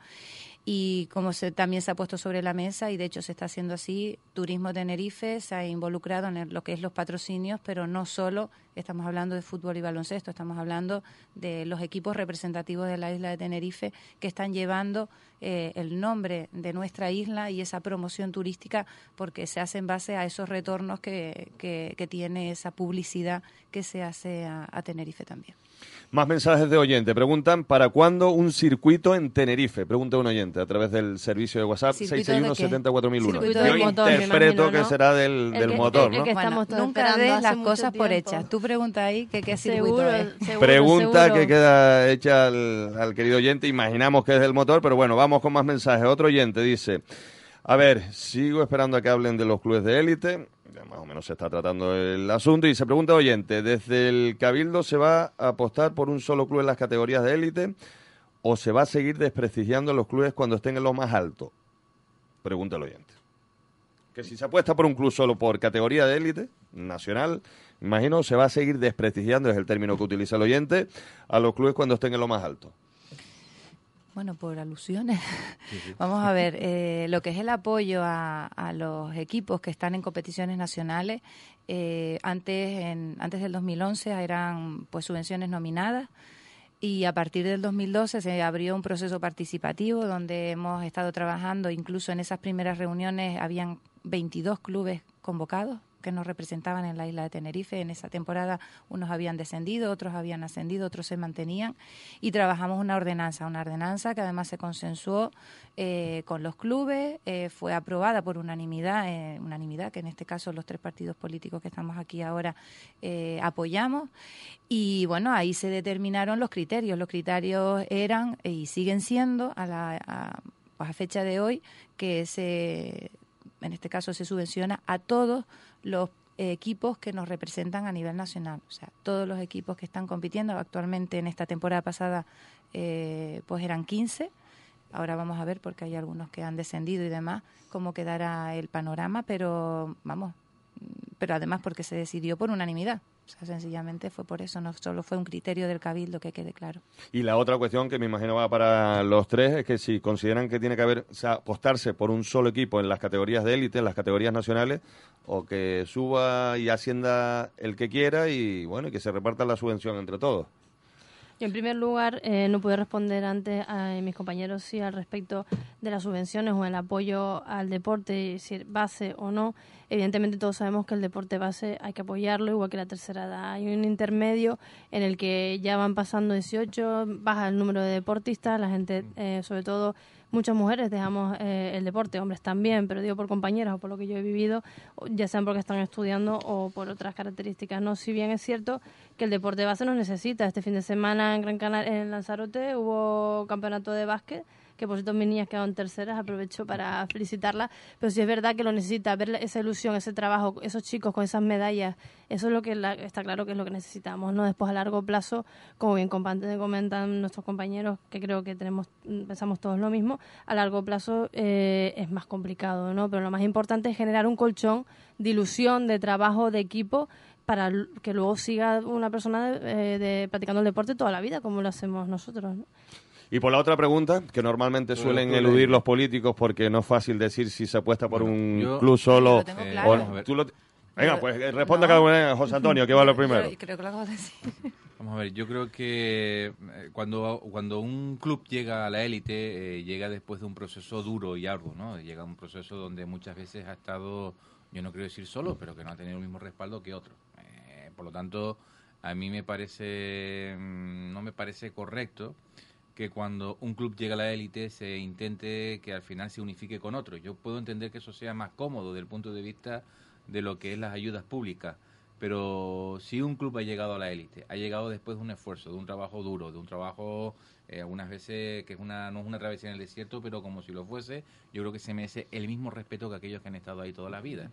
y como se, también se ha puesto sobre la mesa y de hecho se está haciendo así, Turismo Tenerife se ha involucrado en lo que es los patrocinios, pero no solo estamos hablando de fútbol y baloncesto, estamos hablando de los equipos representativos de la isla de Tenerife que están llevando eh, el nombre de nuestra isla y esa promoción turística porque se hace en base a esos retornos que, que, tiene esa publicidad que se hace a Tenerife también. Más mensajes de oyente. Preguntan, ¿para cuándo un circuito en Tenerife? Pregunta un oyente a través del servicio de WhatsApp 661-74001. Yo interpreto que será del, del motor, ¿no? nunca des las cosas por hechas. Tú pregunta ahí que qué circuito es. pregunta que queda hecha al, al querido oyente. Imaginamos que es del motor, pero bueno, vamos con más mensajes. Otro oyente dice... A ver, sigo esperando a que hablen de los clubes de élite más o menos se está tratando el asunto. Y se pregunta, oyente, ¿desde el Cabildo se va a apostar por un solo club en las categorías de élite o se va a seguir desprestigiando los clubes cuando estén en lo más alto? Pregunta el oyente. Que si se apuesta por un club solo por categoría de élite nacional, imagino se va a seguir desprestigiando, es el término que utiliza el oyente, a los clubes cuando estén en lo más alto. Bueno, por alusiones. Vamos a ver, eh, lo que es el apoyo a, los equipos que están en competiciones nacionales, eh, antes, en, antes del 2011 eran pues subvenciones nominadas. y a partir del 2012 se abrió un proceso participativo donde hemos estado trabajando, incluso en esas primeras reuniones habían 22 clubes convocados que nos representaban en la isla de Tenerife. En esa temporada unos habían descendido, otros habían ascendido, otros se mantenían y trabajamos una ordenanza, una ordenanza que además se consensuó eh, con los clubes, eh, fue aprobada por unanimidad, eh, unanimidad que en este caso los tres partidos políticos que estamos aquí ahora apoyamos y bueno, ahí se determinaron los criterios. Los criterios eran y siguen siendo a la pues a fecha de hoy que se en este caso se subvenciona a todos los equipos que nos representan a nivel nacional. O sea, todos los equipos que están compitiendo actualmente en esta temporada pasada, eh, pues eran 15. Ahora vamos a ver, porque hay algunos que han descendido y demás, cómo quedará el panorama, pero vamos, pero además porque se decidió por unanimidad. O sea, sencillamente fue por eso, no solo fue un criterio del cabildo que quede claro. Y la otra cuestión que me imagino va para los tres es que si consideran que tiene que haber, o sea, apostarse por un solo equipo en las categorías de élite, en las categorías nacionales, o que suba y ascienda el que quiera y bueno, y que se reparta la subvención entre todos. En primer lugar, eh, no pude responder antes a mis compañeros sí al respecto de las subvenciones o el apoyo al deporte, si base o no. Evidentemente, todos sabemos que el deporte base hay que apoyarlo, igual que la tercera edad. Hay un intermedio en el que ya van pasando 18, baja el número de deportistas, la gente, eh, sobre todo muchas mujeres dejamos eh, el deporte, hombres también, pero digo por compañeras o por lo que yo he vivido, ya sean porque están estudiando o por otras características. No, si bien es cierto que el deporte base nos necesita. Este fin de semana en Gran Canaria, en Lanzarote, hubo campeonato de básquet que por cierto mis niñas quedaron terceras, aprovecho para felicitarlas, pero sí es verdad que lo necesita, ver esa ilusión, ese trabajo, esos chicos con esas medallas, eso es lo que está claro que es lo que necesitamos, ¿no? Después a largo plazo, como bien comentan nuestros compañeros, que creo que tenemos, pensamos todos lo mismo, a largo plazo eh, es más complicado, ¿no? Pero lo más importante es generar un colchón de ilusión, de trabajo, de equipo, para que luego siga una persona de, de, practicando el deporte toda la vida, como lo hacemos nosotros. ¿no? Y por la otra pregunta, que normalmente suelen eludir los políticos porque no es fácil decir si se apuesta por un club solo. Venga, pues eh, responda cada uno, José Antonio, que va lo primero. creo que lo acabo de decir. Vamos a ver, yo creo que eh, cuando, cuando un club llega a la élite, eh, llega después de un proceso duro y arduo, ¿no? Llega a un proceso donde muchas veces ha estado, yo no quiero decir solo, pero que no ha tenido el mismo respaldo que otro. por lo tanto, a mí me parece, mm, no me parece correcto que cuando un club llega a la élite se intente que al final se unifique con otro. Yo puedo entender que eso sea más cómodo desde el punto de vista de lo que es las ayudas públicas, pero si un club ha llegado a la élite, ha llegado después de un esfuerzo, de un trabajo duro, de un trabajo eh, algunas veces que es una, no es una travesía en el desierto, pero como si lo fuese, yo creo que se merece el mismo respeto que aquellos que han estado ahí toda la vida.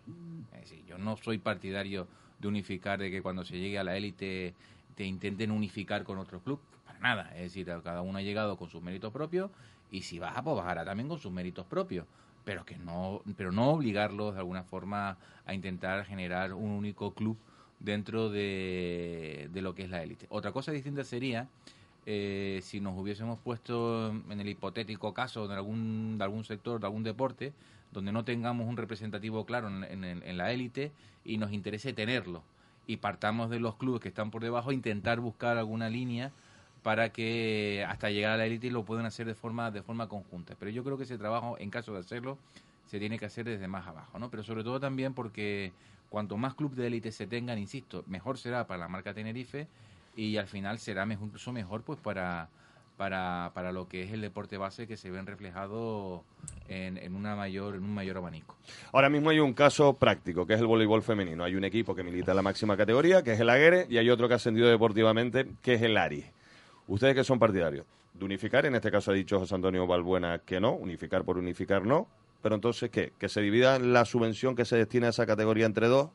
Es decir, yo no soy partidario de unificar, de que cuando se llegue a la élite te intenten unificar con otro club nada. Es decir, cada uno ha llegado con sus méritos propios y si baja, pues bajará también con sus méritos propios. Pero que no, pero no obligarlos de alguna forma a intentar generar un único club dentro de, lo que es la élite. Otra cosa distinta sería eh, si nos hubiésemos puesto en el hipotético caso de algún, de algún sector, de algún deporte, donde no tengamos un representativo claro en, en la élite y nos interese tenerlo. Y partamos de los clubes que están por debajo, intentar buscar alguna línea para que hasta llegar a la élite lo puedan hacer de forma de forma conjunta. Pero yo creo que ese trabajo, en caso de hacerlo, se tiene que hacer desde más abajo, ¿no? Pero sobre todo también porque cuanto más clubes de élite se tengan, insisto, mejor será para la marca Tenerife y al final será mejor, incluso mejor pues para, para, para lo que es el deporte base que se ven reflejado en, en, una mayor, en un mayor abanico. Ahora mismo hay un caso práctico, que es el voleibol femenino. Hay un equipo que milita en la máxima categoría, que es el Aguere, y hay otro que ha ascendido deportivamente, que es el Ari. Ustedes que son partidarios de unificar, en este caso ha dicho José Antonio Balbuena que no, unificar por unificar no, pero entonces ¿qué? Que se divida la subvención que se destina a esa categoría entre dos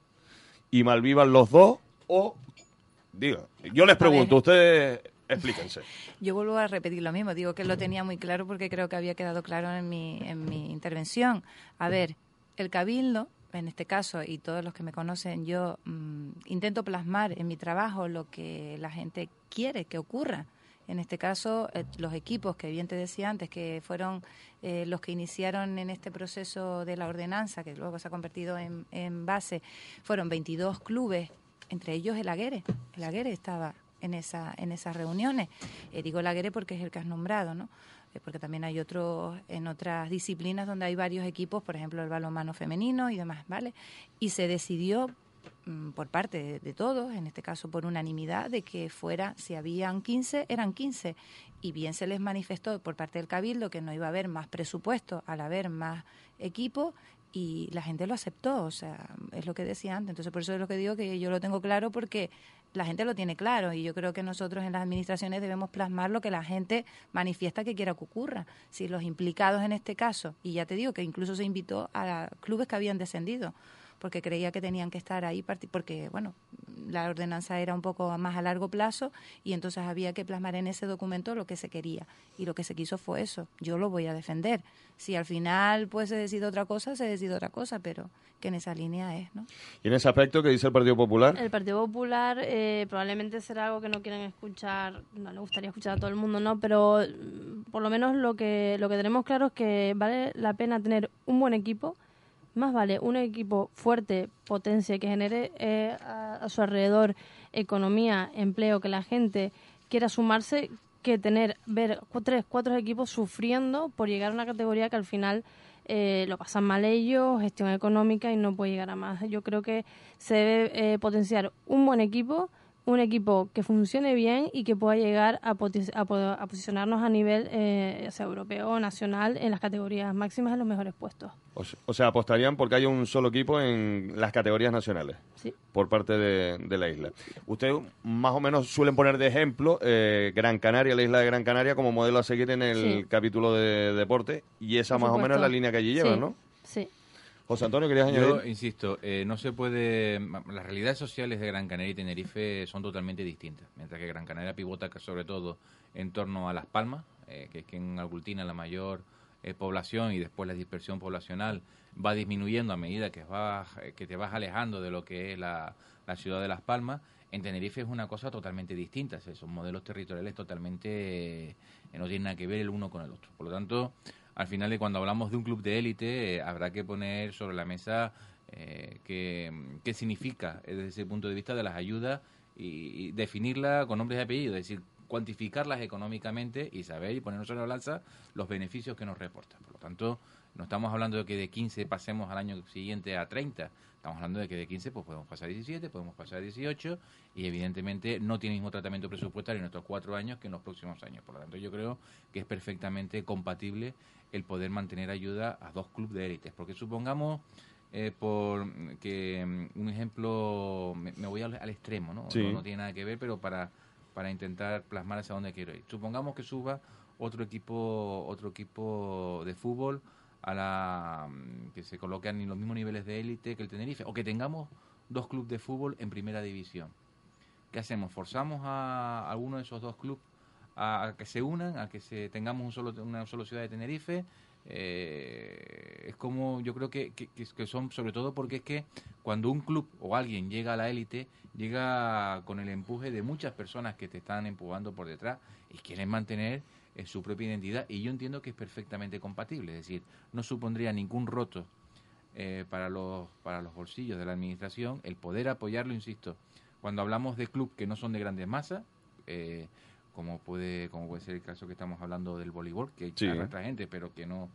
y malvivan los dos o diga, yo les pregunto, ustedes explíquense. Yo vuelvo a repetir lo mismo, digo que lo tenía muy claro porque creo que había quedado claro en mi, en mi intervención. A ver, el cabildo en este caso, y todos los que me conocen, yo mm, intento plasmar en mi trabajo lo que la gente quiere que ocurra. En este caso, eh, los equipos que bien te decía antes, que fueron eh, los que iniciaron en este proceso de la ordenanza, que luego se ha convertido en, base, fueron 22 clubes, entre ellos el Aguere. El Aguere estaba en, esa, en esas reuniones. Eh, digo Laguere porque es el que has nombrado, ¿no? Porque también hay otros en otras disciplinas donde hay varios equipos, por ejemplo el balonmano femenino y demás, ¿vale? Y se decidió por parte de, todos, en este caso por unanimidad, de que fuera, si habían 15, eran 15. Y bien se les manifestó por parte del Cabildo que no iba a haber más presupuesto al haber más equipos y la gente lo aceptó, o sea, es lo que decía antes. Entonces, por eso es lo que digo que yo lo tengo claro porque la gente lo tiene claro y yo creo que nosotros en las administraciones debemos plasmar lo que la gente manifiesta que quiera que ocurra. Si los implicados en este caso, y ya te digo que incluso se invitó a clubes que habían descendido, porque creía que tenían que estar ahí, porque, bueno, la ordenanza era un poco más a largo plazo y entonces había que plasmar en ese documento lo que se quería. Y lo que se quiso fue eso. Yo lo voy a defender. Si al final pues se decide otra cosa, se decide otra cosa, pero que en esa línea es, ¿no? ¿Y en ese aspecto qué dice el Partido Popular? El Partido Popular eh, probablemente será algo que no quieren escuchar, no le gustaría escuchar a todo el mundo, ¿no? Pero mm, por lo menos lo que, lo que tenemos claro es que vale la pena tener un buen equipo, más vale un equipo fuerte, potencia, que genere eh, a, su alrededor economía, empleo, que la gente quiera sumarse, que tener, ver tres, cuatro equipos sufriendo por llegar a una categoría que al final eh, lo pasan mal ellos, gestión económica y no puede llegar a más. Yo creo que se debe eh, potenciar un buen equipo un equipo que funcione bien y que pueda llegar a, a, posicionarnos a nivel eh, sea, europeo o nacional en las categorías máximas en los mejores puestos. O, sea, apostarían porque haya un solo equipo en las categorías nacionales sí. por parte de, la isla. Ustedes más o menos suelen poner de ejemplo eh, Gran Canaria, la isla de Gran Canaria, como modelo a seguir en el capítulo de deporte y esa más o menos es la línea que allí llevan, ¿no? José Antonio, ¿querías añadir? Yo insisto, eh, no se puede. Las realidades sociales de Gran Canaria y Tenerife son totalmente distintas. Mientras que Gran Canaria pivota sobre todo en torno a Las Palmas, eh, que es quien aglutina la mayor eh, población y después la dispersión poblacional va disminuyendo a medida que, vas, que te vas alejando de lo que es la, la ciudad de Las Palmas. En Tenerife es una cosa totalmente distinta, son modelos territoriales totalmente. no tienen nada que ver el uno con el otro. Por lo tanto al final de cuando hablamos de un club de élite, eh, habrá que poner sobre la mesa eh, qué, significa desde ese punto de vista de las ayudas y, definirla con nombres y apellidos, es decir, cuantificarlas económicamente y saber y ponernos sobre la balanza los beneficios que nos reportan. Por lo tanto, no estamos hablando de que de 15 pasemos al año siguiente a 30, estamos hablando de que de 15 pues podemos pasar a 17, podemos pasar a 18 y evidentemente no tiene el mismo tratamiento presupuestario en estos cuatro años que en los próximos años. Por lo tanto, yo creo que es perfectamente compatible el poder mantener ayuda a dos clubes de élites. Porque supongamos, eh, por que mm, un ejemplo, me, voy al, extremo, ¿no? ¿no? tiene nada que ver, pero para, para intentar plasmar hacia dónde quiero ir. Supongamos que suba otro equipo, otro equipo de fútbol a la mm, que se coloquen en los mismos niveles de élite que el Tenerife, o que tengamos dos clubes de fútbol en primera división. ¿Qué hacemos? ¿Forzamos a alguno de esos dos clubes a, que se unan, a que se tengamos un solo, una sola ciudad de Tenerife. Eh, es como yo creo que, que, son sobre todo porque es que cuando un club o alguien llega a la élite llega con el empuje de muchas personas que te están empujando por detrás y quieren mantener eh, su propia identidad y yo entiendo que es perfectamente compatible es decir no supondría ningún roto eh, para los para los bolsillos de la administración el poder apoyarlo insisto cuando hablamos de club que no son de grandes masas eh, como puede como puede ser el caso que estamos hablando del voleibol, que sí. arrastra gente, pero que no,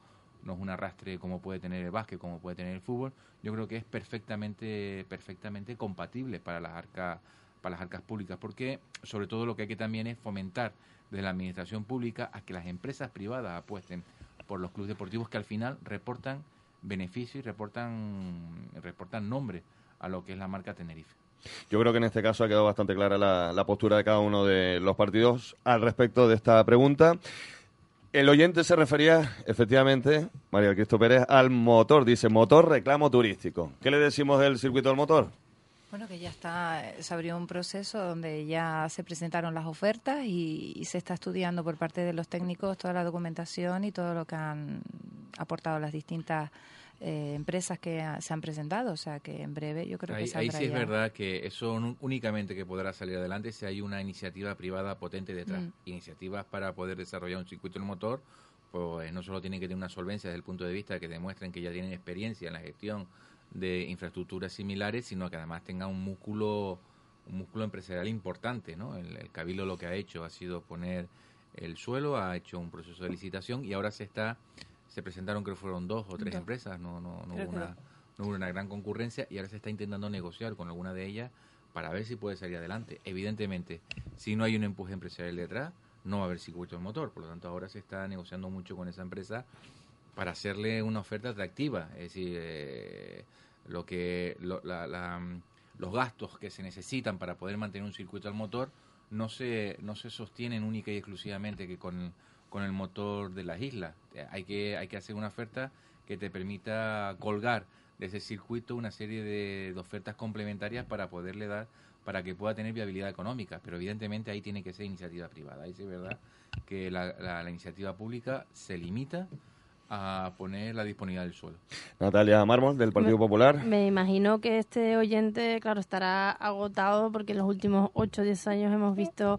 no es un arrastre como puede tener el básquet, como puede tener el fútbol, yo creo que es perfectamente, perfectamente compatible para las arcas, para las arcas públicas, porque sobre todo lo que hay que también es fomentar desde la administración pública a que las empresas privadas apuesten por los clubes deportivos que al final reportan beneficios y reportan, reportan nombre a lo que es la marca Tenerife. Yo creo que en este caso ha quedado bastante clara la, postura de cada uno de los partidos al respecto de esta pregunta. El oyente se refería, efectivamente, María Cristo Pérez, al motor. Dice, motor reclamo turístico. ¿Qué le decimos del circuito del motor? Bueno, que ya está, se abrió un proceso donde ya se presentaron las ofertas y, se está estudiando por parte de los técnicos toda la documentación y todo lo que han aportado las distintas eh, empresas que se han presentado, o sea que en breve yo creo que saldrá Ahí sí es verdad que eso únicamente que podrá salir adelante si hay una iniciativa privada potente detrás. Mm. Iniciativas para poder desarrollar un circuito del motor, pues no solo tienen que tener una solvencia desde el punto de vista que demuestren que ya tienen experiencia en la gestión de infraestructuras similares, sino que además tengan un músculo un músculo empresarial importante, ¿no? El, Cabildo lo que ha hecho ha sido poner el suelo, ha hecho un proceso de licitación y ahora se está, se presentaron creo que fueron dos o tres empresas, no, no, no hubo una, no hubo una gran concurrencia y ahora se está intentando negociar con alguna de ellas para ver si puede salir adelante. Evidentemente, si no hay un empuje empresarial detrás, no va a haber circuito de motor, por lo tanto ahora se está negociando mucho con esa empresa para hacerle una oferta atractiva, es decir, eh, lo que la los gastos que se necesitan para poder mantener un circuito al motor no se, no se sostienen única y exclusivamente que con, con el motor de las islas. Eh, hay que, hay que hacer una oferta que te permita colgar de ese circuito una serie de, ofertas complementarias para poderle dar, para que pueda tener viabilidad económica. Pero evidentemente ahí tiene que ser iniciativa privada. Ahí sí es verdad que la, la iniciativa pública se limita a poner la disponibilidad del suelo. Natalia Mármol, del Partido Popular. Me imagino que este oyente, claro, estará agotado porque en los últimos 8 o 10 años hemos visto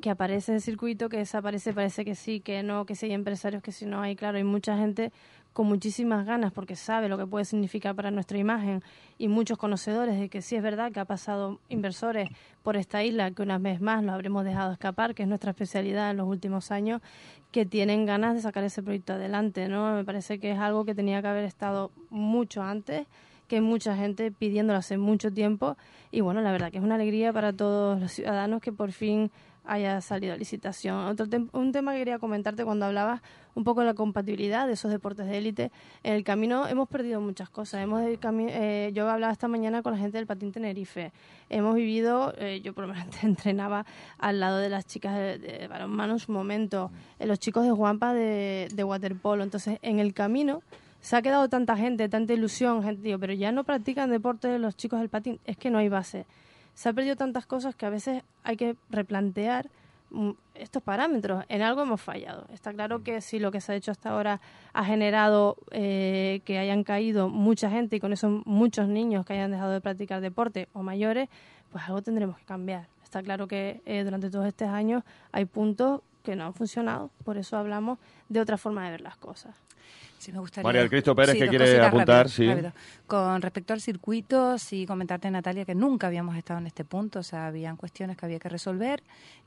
que aparece el circuito, que desaparece, parece que sí, que no, que sí hay empresarios, que si no hay, claro, hay mucha gente con muchísimas ganas porque sabe lo que puede significar para nuestra imagen y muchos conocedores de que sí es verdad que ha pasado inversores por esta isla que una vez más lo habremos dejado escapar, que es nuestra especialidad en los últimos años, que tienen ganas de sacar ese proyecto adelante, ¿no? Me parece que es algo que tenía que haber estado mucho antes que mucha gente pidiéndolo hace mucho tiempo y bueno, la verdad que es una alegría para todos los ciudadanos que por fin haya salido a licitación. Otro un tema que quería comentarte cuando hablabas un poco la compatibilidad de esos deportes de élite. En el camino hemos perdido muchas cosas. Hemos eh, yo hablaba esta mañana con la gente del Patín Tenerife. Hemos vivido, eh, yo por lo menos entrenaba al lado de las chicas de, balonmano en su momento, eh, los chicos de Juanpa de, waterpolo. Entonces, en el camino se ha quedado tanta gente, tanta ilusión, gente, tío, pero ya no practican deporte los chicos del patín, es que no hay base se ha perdido tantas cosas que a veces hay que replantear estos parámetros. En algo hemos fallado. Está claro que si lo que se ha hecho hasta ahora ha generado eh, que hayan caído mucha gente y con eso muchos niños que hayan dejado de practicar deporte o mayores, pues algo tendremos que cambiar. Está claro que eh, durante todos estos años hay puntos que no han funcionado, por eso hablamos de otra forma de ver las cosas. Sí, me gustaría. María del Cristo Pérez, que quiere apuntar, sí. Con respecto al circuito, sí comentarte, Natalia, que nunca habíamos estado en este punto, o sea, habían cuestiones que había que resolver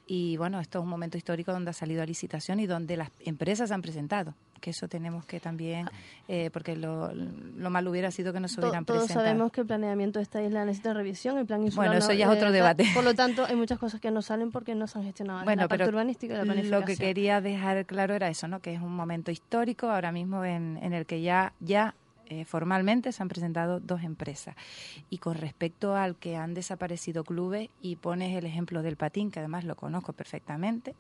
y bueno, esto es un momento histórico donde ha salido a licitación y donde las empresas han presentado, que eso tenemos que también, eh, porque lo, lo mal hubiera sido que no se hubieran Todos presentado. sabemos que el planeamiento de esta isla necesita revisión, el plan Bueno, eso ya es otro debate. Por lo tanto, hay muchas cosas que no salen porque no se han gestionado bueno, la parte urbanística y la planificación. Lo que quería dejar claro era eso, ¿no? que es un momento histórico ahora mismo en, en el que ya, ya eh, formalmente se han presentado dos empresas. Y con respecto al que han desaparecido clubes, y pones el ejemplo del patín, que además lo conozco perfectamente,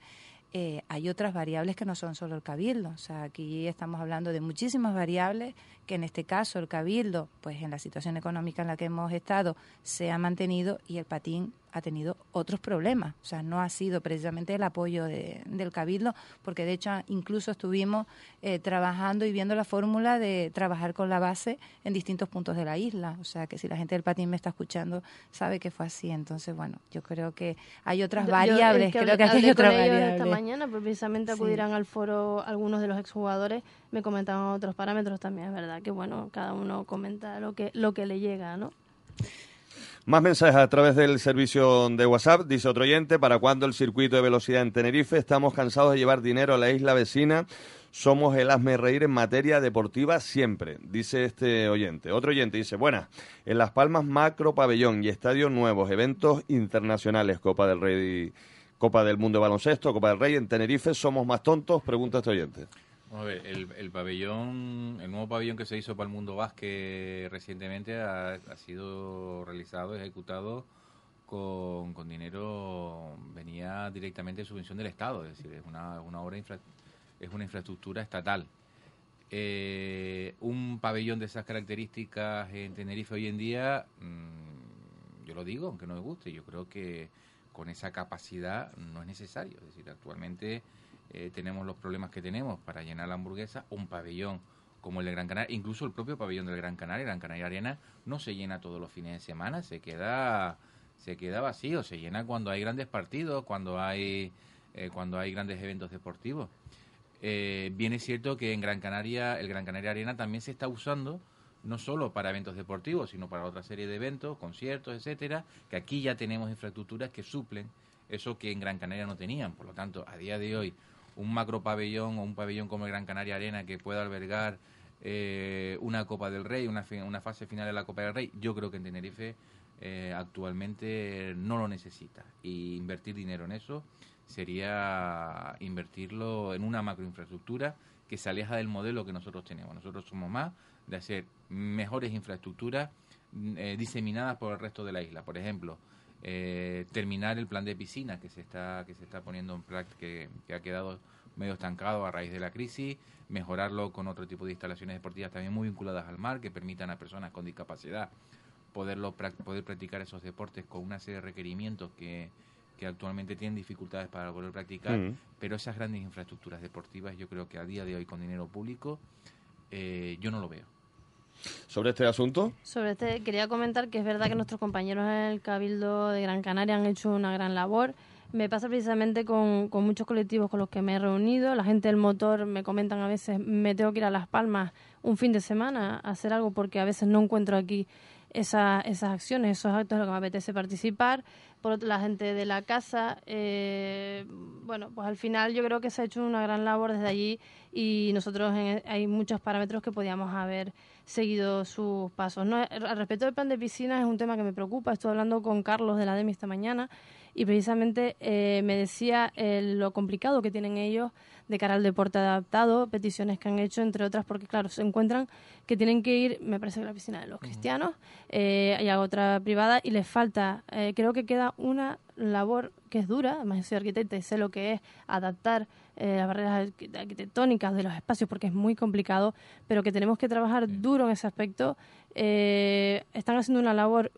eh, hay otras variables que no son solo el cabildo. O sea, aquí estamos hablando de muchísimas variables que en este caso el cabildo, pues en la situación económica en la que hemos estado, se ha mantenido y el patín ha tenido otros problemas. O sea, no ha sido precisamente el apoyo del Cabildo, porque de hecho incluso estuvimos eh, trabajando y viendo la fórmula de trabajar con la base en distintos puntos de la isla. O sea, que si la gente del patín me está escuchando, sabe que fue así. Entonces, bueno, yo creo que hay otras variables. creo que hay otras variables. Esta mañana, precisamente acudirán al foro algunos de los exjugadores, me comentaban otros parámetros también, es verdad que, bueno, cada uno comenta lo que, lo que le llega, ¿no? Más mensajes a través del servicio de WhatsApp. Dice otro oyente, ¿para cuándo el circuito de velocidad en Tenerife? Estamos cansados de llevar dinero a la isla vecina. Somos el hazme reír en materia deportiva siempre, dice este oyente. Otro oyente dice, buenas, en Las Palmas macro pabellón y estadios nuevos, eventos internacionales, Copa del Rey, Copa del Mundo de Baloncesto, Copa del Rey en Tenerife, ¿somos más tontos? Pregunta este oyente. El, pabellón, el nuevo pabellón que se hizo para el mundo básquet recientemente ha, sido realizado, ejecutado con, con, dinero, venía directamente de subvención del Estado, es decir, es una, obra, es una infraestructura estatal. Eh, un pabellón de esas características en Tenerife hoy en día, mm, yo lo digo, aunque no me guste, yo creo que con esa capacidad no es necesario. Es decir, actualmente eh, tenemos los problemas que tenemos para llenar la hamburguesa, un pabellón como el de Gran Canaria, incluso el propio pabellón del Gran Canaria, Gran Canaria Arena, no se llena todos los fines de semana, se queda, se queda vacío, se llena cuando hay grandes partidos, cuando hay, eh, cuando hay grandes eventos deportivos. Eh, bien es cierto que en Gran Canaria, el Gran Canaria Arena también se está usando no solo para eventos deportivos, sino para otra serie de eventos, conciertos, etcétera, que aquí ya tenemos infraestructuras que suplen eso que en Gran Canaria no tenían. Por lo tanto, a día de hoy, un macro pabellón o un pabellón como el Gran Canaria Arena que pueda albergar eh, una Copa del Rey, una, una fase final de la Copa del Rey, yo creo que en Tenerife eh, actualmente no lo necesita. Y invertir dinero en eso sería invertirlo en una macroinfraestructura que se aleja del modelo que nosotros tenemos. Nosotros somos más de hacer mejores infraestructuras eh, diseminadas por el resto de la isla. Por ejemplo, eh, terminar el plan de piscina que se está que se está poniendo en práctica, que, que, ha quedado medio estancado a raíz de la crisis, mejorarlo con otro tipo de instalaciones deportivas también muy vinculadas al mar que permitan a personas con discapacidad poderlo poder practicar esos deportes con una serie de requerimientos que, que actualmente tienen dificultades para poder practicar, mm. pero esas grandes infraestructuras deportivas yo creo que a día de hoy con dinero público eh, yo no lo veo. ¿Sobre este asunto? Sobre este, quería comentar que es verdad que nuestros compañeros en el Cabildo de Gran Canaria han hecho una gran labor. Me pasa precisamente con, con muchos colectivos con los que me he reunido. La gente del motor me comentan a veces, me tengo que ir a Las Palmas un fin de semana a hacer algo porque a veces no encuentro aquí esa, esas acciones, esos actos de lo que me apetece participar. Por la gente de la casa, eh, bueno, pues al final yo creo que se ha hecho una gran labor desde allí y nosotros hay muchos parámetros que podíamos haber seguido sus pasos. No, al respecto del plan de piscinas es un tema que me preocupa. Estoy hablando con Carlos de la DEMI esta mañana y precisamente eh, me decía lo complicado que tienen ellos de cara al deporte adaptado, peticiones que han hecho, entre otras, porque claro, se encuentran que tienen que ir, me parece que la piscina de los cristianos, eh, y a otra privada, y les falta, eh, creo que queda una labor que es dura, además soy arquitecta y sé lo que es adaptar eh, las barreras arquitectónicas de los espacios porque es muy complicado, pero que tenemos que trabajar duro en ese aspecto. están haciendo una labor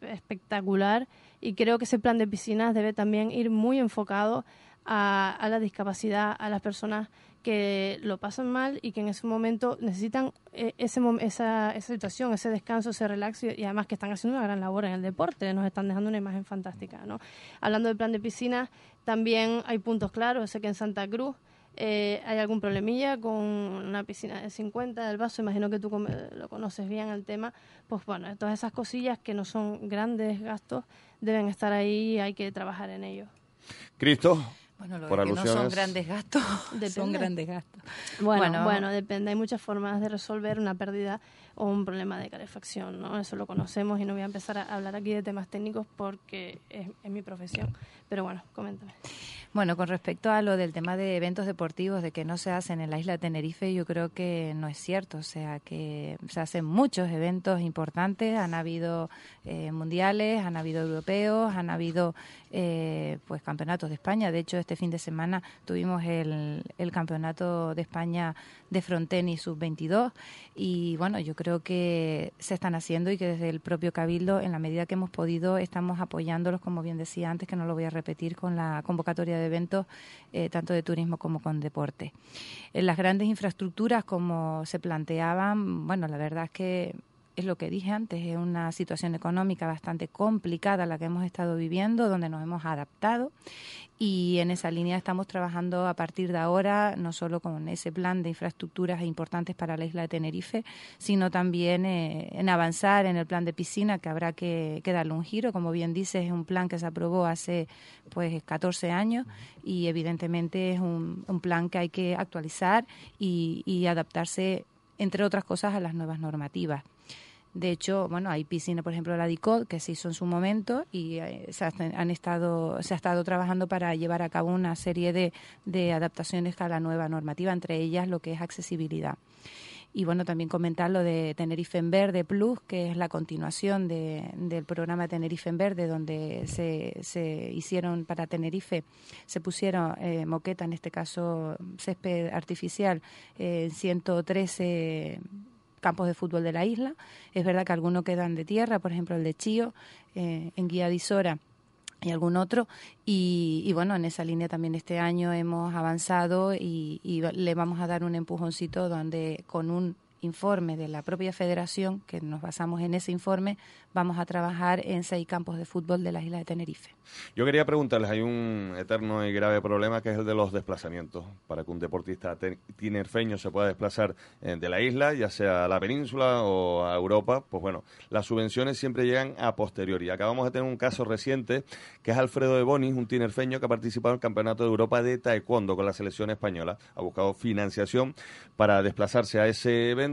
espectacular y creo que ese plan de piscinas debe también ir muy enfocado a, la discapacidad, a las personas que lo pasan mal y que en ese momento necesitan eh, ese, esa, esa situación, ese descanso, ese relax y, además que están haciendo una gran labor en el deporte, nos están dejando una imagen fantástica. ¿no? Hablando del plan de piscina, también hay puntos claros, sé que en Santa Cruz eh, hay algún problemilla con una piscina de 50 del vaso, imagino que tú lo conoces bien el tema, pues bueno, todas esas cosillas que no son grandes gastos deben estar ahí y hay que trabajar en ello. Cristo. Bueno, lo que no son grandes gastos, son grandes gastos. Bueno, bueno, depende. Hay muchas formas de resolver una pérdida o un problema de calefacción, ¿no? Eso lo conocemos y no voy a empezar a hablar aquí de temas técnicos porque es, es mi profesión. Pero bueno, coméntame. Bueno, con respecto a lo del tema de eventos deportivos, de que no se hacen en la isla de Tenerife, yo creo que no es cierto. O sea, que se hacen muchos eventos importantes, han habido eh, mundiales, han habido europeos, han habido eh, pues campeonatos de España. De hecho, este fin de semana tuvimos el, el campeonato de España de frontenis sub-22 y bueno, yo creo que se están haciendo y que desde el propio Cabildo, en la medida que hemos podido, estamos apoyándolos, como bien decía antes, que no lo voy a repetir, con la convocatoria de eventos eh, tanto de turismo como con deporte. En las grandes infraestructuras, como se planteaban, bueno, la verdad es que es lo que dije antes, es una situación económica bastante complicada la que hemos estado viviendo, donde nos hemos adaptado y en esa línea estamos trabajando a partir de ahora, no solo con ese plan de infraestructuras importantes para la isla de Tenerife, sino también eh, en avanzar en el plan de piscina, que habrá que, darle un giro. Como bien dices, es un plan que se aprobó hace pues 14 años y evidentemente es un, plan que hay que actualizar y adaptarse, entre otras cosas, a las nuevas normativas. De hecho, bueno, hay piscina, por ejemplo, la DICOD, que se hizo en su momento y eh, se, han estado, se ha estado trabajando para llevar a cabo una serie de, de adaptaciones a la nueva normativa, entre ellas lo que es accesibilidad. Y bueno, también comentar lo de Tenerife en Verde Plus, que es la continuación de, del programa Tenerife en Verde, donde se, se hicieron para Tenerife, se pusieron eh, moqueta, en este caso césped artificial, en 113 campos de fútbol de la isla. Es verdad que algunos quedan de tierra, por ejemplo el de Chío, eh, en Guía de Isora y algún otro. Y, bueno, en esa línea también este año hemos avanzado y, le vamos a dar un empujoncito donde con un informe de la propia federación, que nos basamos en ese informe, vamos a trabajar en seis campos de fútbol de la isla de Tenerife. Yo quería preguntarles, hay un eterno y grave problema que es el de los desplazamientos. Para que un deportista tinerfeño se pueda desplazar eh, de la isla, ya sea a la península o a Europa, pues bueno, las subvenciones siempre llegan a posteriori. Acabamos de tener un caso reciente que es Alfredo de Bonis, un tinerfeño que ha participado en el Campeonato de Europa de Taekwondo con la selección española. Ha buscado financiación para desplazarse a ese evento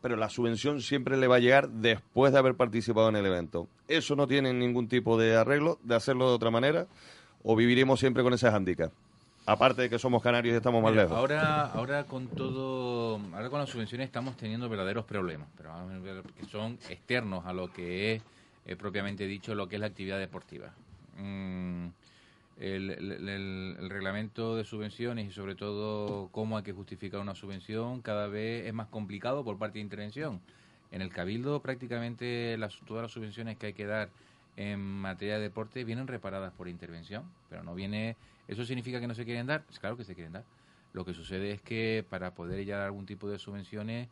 pero la subvención siempre le va a llegar después de haber participado en el evento. ¿Eso no tiene ningún tipo de arreglo de hacerlo de otra manera? ¿O viviremos siempre con ese hándicap? Aparte de que somos canarios y estamos más lejos. Ahora, ahora con todo, ahora con las subvenciones estamos teniendo verdaderos problemas, pero que son externos a lo que es eh, propiamente dicho lo que es la actividad deportiva. Mm, el, reglamento de subvenciones y sobre todo cómo hay que justificar una subvención cada vez es más complicado por parte de intervención. En el Cabildo prácticamente las, todas las subvenciones que hay que dar en materia de deporte vienen reparadas por intervención, pero no viene... ¿Eso significa que no se quieren dar? Pues claro que se quieren dar. Lo que sucede es que para poder ya dar algún tipo de subvenciones,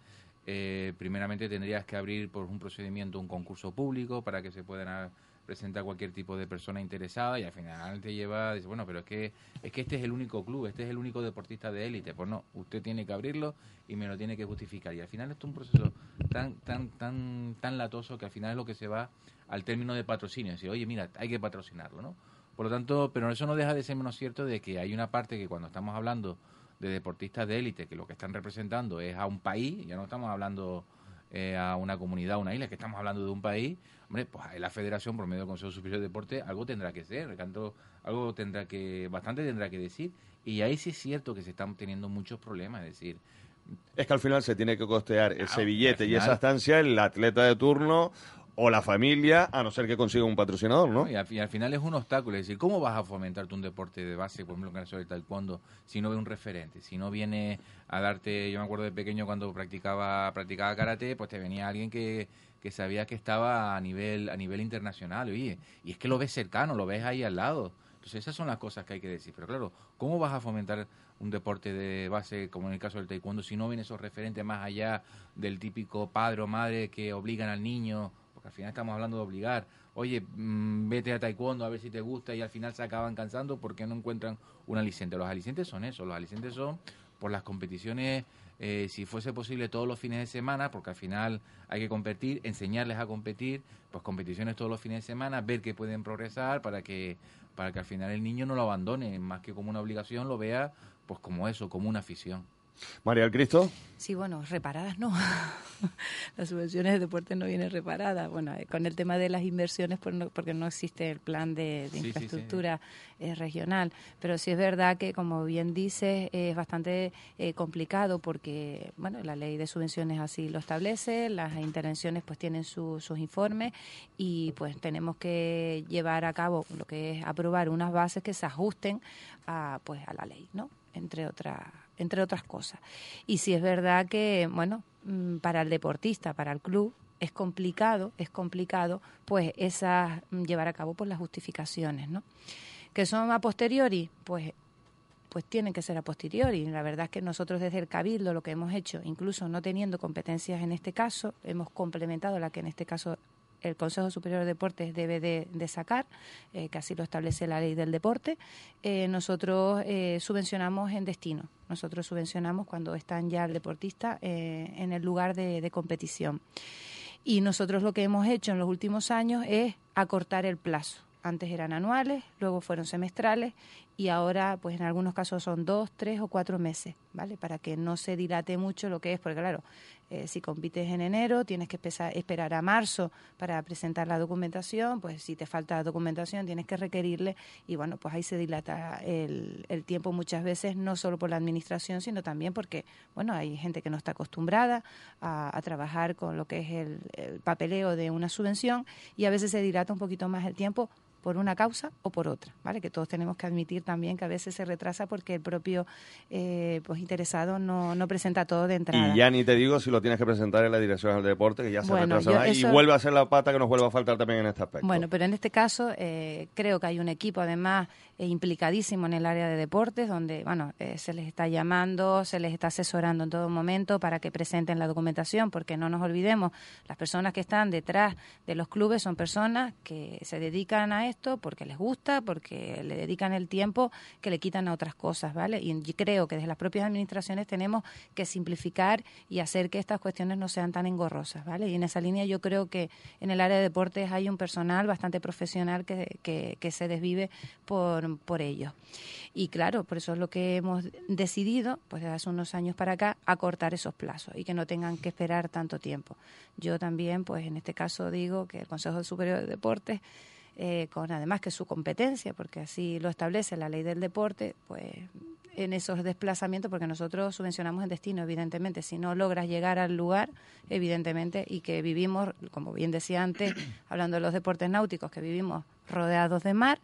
eh, primeramente tendrías que abrir por un procedimiento un concurso público para que se puedan presenta a cualquier tipo de persona interesada y al final te lleva, dice, bueno, pero es que, es que este es el único club, este es el único deportista de élite. Pues no, usted tiene que abrirlo y me lo tiene que justificar. Y al final esto es un proceso tan, tan, tan, tan latoso que al final es lo que se va al término de patrocinio. Decir, oye, mira, hay que patrocinarlo, ¿no? Por lo tanto, pero eso no deja de ser menos cierto de que hay una parte que cuando estamos hablando de deportistas de élite, que lo que están representando es a un país, ya no estamos hablando eh, a una comunidad, a una isla, que estamos hablando de un país, hombre, pues la federación, por medio del Consejo Superior de Deporte, algo tendrá que ser, algo tendrá que, bastante tendrá que decir. Y ahí sí es cierto que se están teniendo muchos problemas, es decir, es que al final se tiene que costear ese billete y esa estancia el atleta de turno o la familia, a no ser que consiga un patrocinador, ¿no? y, al, final es un obstáculo. Es decir, ¿cómo vas a fomentar un deporte de base, por ejemplo, en el caso del taekwondo, si no ve un referente? Si no viene a darte, yo me acuerdo de pequeño cuando practicaba practicaba karate, pues te venía alguien que, que sabía que estaba a nivel a nivel internacional, oye, y es que lo ves cercano, lo ves ahí al lado. Entonces esas son las cosas que hay que decir. Pero claro, ¿cómo vas a fomentar un deporte de base como en el caso del taekwondo si no vienen esos referentes más allá del típico padre o madre que obligan al niño al final estamos hablando de obligar. Oye, mm, vete a taekwondo a ver si te gusta y al final se acaban cansando porque no encuentran un aliciente. Los alicientes son eso, los alicientes son por las competiciones, eh, si fuese posible todos los fines de semana, porque al final hay que competir, enseñarles a competir, pues competiciones todos los fines de semana, ver que pueden progresar para que para que al final el niño no lo abandone, más que como una obligación, lo vea pues como eso, como una afición. María del Cristo. Sí, bueno, reparadas no. las subvenciones de deporte no vienen reparadas. Bueno, eh, con el tema de las inversiones, pues porque no existe el plan de, infraestructura eh, regional. Pero sí es verdad que, como bien dices, es bastante eh, complicado porque, bueno, la ley de subvenciones así lo establece, las intervenciones pues tienen sus informes y pues tenemos que llevar a cabo lo que es aprobar unas bases que se ajusten a, pues, a la ley, ¿no? Entre otras entre otras cosas. Y si es verdad que, bueno, mm, para el deportista, para el club, es complicado, es complicado, pues esas, mm, llevar a cabo pues las justificaciones, ¿no? Que son a posteriori, pues pues tienen que ser a posteriori. La verdad es que nosotros desde el Cabildo lo que hemos hecho, incluso no teniendo competencias en este caso, hemos complementado la que en este caso el Consejo Superior de Deportes debe de, sacar, eh, que así lo establece la ley del deporte. Eh, nosotros eh, subvencionamos en destino, nosotros subvencionamos cuando están ya el deportista en el lugar de, competición. Y nosotros lo que hemos hecho en los últimos años es acortar el plazo. Antes eran anuales, luego fueron semestrales y ahora, pues en algunos casos son dos, tres o cuatro meses, ¿vale? Para que no se dilate mucho lo que es, porque claro, eh, si compites en enero, tienes que esperar a marzo para presentar la documentación, pues si te falta documentación tienes que requerirle y bueno, pues ahí se dilata el, tiempo muchas veces, no solo por la administración, sino también porque, bueno, hay gente que no está acostumbrada a, trabajar con lo que es el, papeleo de una subvención y a veces se dilata un poquito más el tiempo por una causa o por otra, ¿vale? Que todos tenemos que admitir también que a veces se retrasa porque el propio eh, pues interesado no, no presenta todo de entrada. Y ya ni te digo si lo tienes que presentar en la dirección del deporte, que ya se retrasa y vuelve a ser la pata que nos vuelve a faltar también en este aspecto. Bueno, pero en este caso eh, creo que hay un equipo además implicadísimo en el área de deportes, donde bueno eh, se les está llamando, se les está asesorando en todo momento para que presenten la documentación, porque no nos olvidemos, las personas que están detrás de los clubes son personas que se dedican a esto porque les gusta, porque le dedican el tiempo que le quitan a otras cosas, ¿vale? Y creo que desde las propias administraciones tenemos que simplificar y hacer que estas cuestiones no sean tan engorrosas, ¿vale? Y en esa línea yo creo que en el área de deportes hay un personal bastante profesional que, que se desvive por por, ello. Y claro, por eso es lo que hemos decidido, pues desde hace unos años para acá, acortar esos plazos y que no tengan que esperar tanto tiempo. Yo también, pues en este caso digo que el Consejo Superior de Deportes eh, con además que su competencia, porque así lo establece la ley del deporte, pues en esos desplazamientos, porque nosotros subvencionamos el destino, evidentemente, si no logras llegar al lugar, evidentemente, y que vivimos, como bien decía antes, hablando de los deportes náuticos, que vivimos rodeados de mar,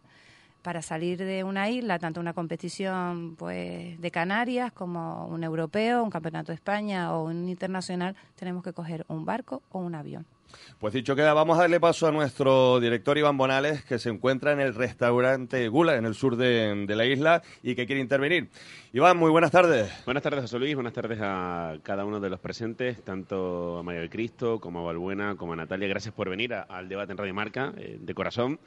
para salir de una isla, tanto una competición pues de Canarias como un europeo, un campeonato de España o un internacional, tenemos que coger un barco o un avión. Pues dicho queda, vamos a darle paso a nuestro director Iván Bonales, que se encuentra en el restaurante Gula, en el sur de, la isla, y que quiere intervenir. Iván, muy buenas tardes. Buenas tardes, José Luis. Buenas tardes a cada uno de los presentes, tanto a María del Cristo como a Valbuena, como a Natalia. Gracias por venir al debate en Radio Marca, eh, de corazón.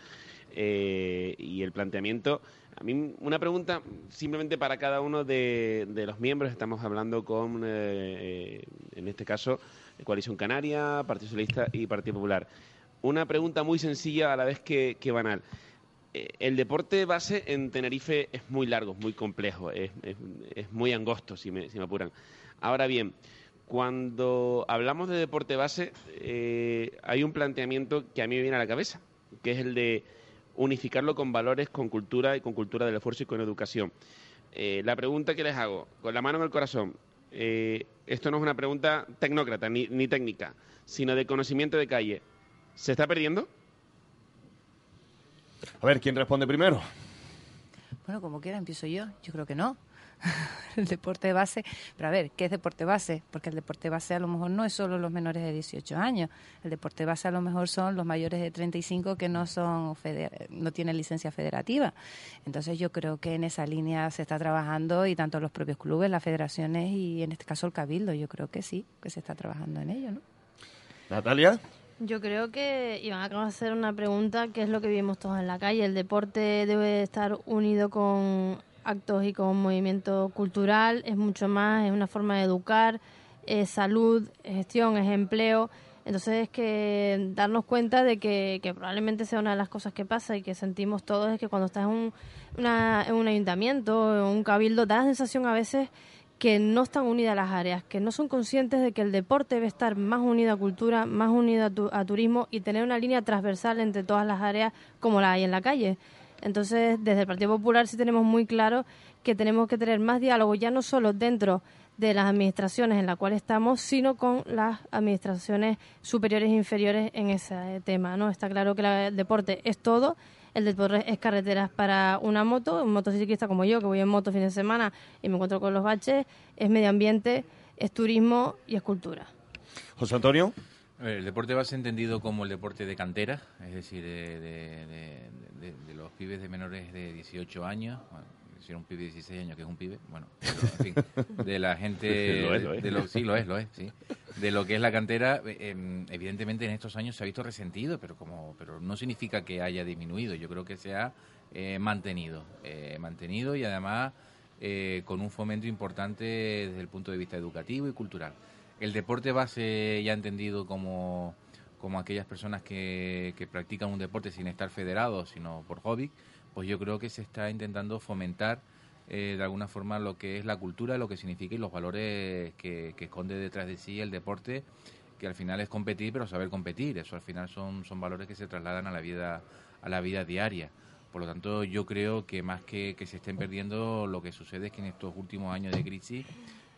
Eh, y el planteamiento. A mí una pregunta simplemente para cada uno de, los miembros. Estamos hablando con, eh, en este caso, Coalición Canaria, Partido Socialista y Partido Popular. Una pregunta muy sencilla a la vez que, banal. Eh, el deporte base en Tenerife es muy largo, muy complejo, es, muy angosto, si me, si me, apuran. Ahora bien, cuando hablamos de deporte base, hay un planteamiento que a mí me viene a la cabeza, que es el de unificarlo con valores, con cultura y con cultura del esfuerzo y con educación. Eh, la pregunta que les hago, con la mano en el corazón, eh, esto no es una pregunta tecnócrata ni, ni técnica, sino de conocimiento de calle. ¿Se está perdiendo? A ver, ¿quién responde primero? Bueno, como quiera, empiezo yo. Yo creo que no. el deporte base. Pero a ver, ¿qué es deporte base? Porque el deporte base a lo mejor no es solo los menores de 18 años. El deporte base a lo mejor son los mayores de 35 que no son no tienen licencia federativa. Entonces yo creo que en esa línea se está trabajando y tanto los propios clubes, las federaciones y en este caso el cabildo, yo creo que sí, que se está trabajando en ello, ¿no? Natalia. Yo creo que Iván acaba de hacer una pregunta que es lo que vivimos todos en la calle. El deporte debe estar unido con actos y con movimiento cultural, es mucho más, es una forma de educar, es salud, es gestión, es empleo. Entonces es que darnos cuenta de que, probablemente sea una de las cosas que pasa y que sentimos todos es que cuando estás en un, un ayuntamiento, en un cabildo, da la sensación a veces que no están unidas las áreas, que no son conscientes de que el deporte debe estar más unido a cultura, más unido a, a turismo y tener una línea transversal entre todas las áreas como la hay en la calle. Entonces, desde el Partido Popular sí tenemos muy claro que tenemos que tener más diálogo, ya no solo dentro de las administraciones en las cuales estamos, sino con las administraciones superiores e inferiores en ese tema. ¿no? Está claro que el deporte es todo, el deporte es carreteras para una moto, un motociclista como yo, que voy en moto fin de semana y me encuentro con los baches, es medio ambiente, es turismo y es cultura. José Antonio. El deporte va a ser entendido como el deporte de cantera, es decir, de, de, los pibes de menores de 18 años, si era un pibe de 16 años, que es un pibe, bueno, en fin, de la gente... De lo, sí, lo es, lo es, sí. De lo que es la cantera, em, evidentemente en estos años se ha visto resentido, pero como pero no significa que haya disminuido, yo creo que se ha eh, mantenido, eh, mantenido y además eh, con un fomento importante desde el punto de vista educativo y cultural. El deporte base ya entendido como como aquellas personas que, que practican un deporte sin estar federados, sino por hobby, pues yo creo que se está intentando fomentar eh, de alguna forma lo que es la cultura, lo que significa y los valores que, esconde detrás de sí el deporte, que al final es competir, pero saber competir. Eso al final son, son valores que se trasladan a la vida, a la vida diaria. Por lo tanto, yo creo que más que, que se estén perdiendo, lo que sucede es que en estos últimos años de crisis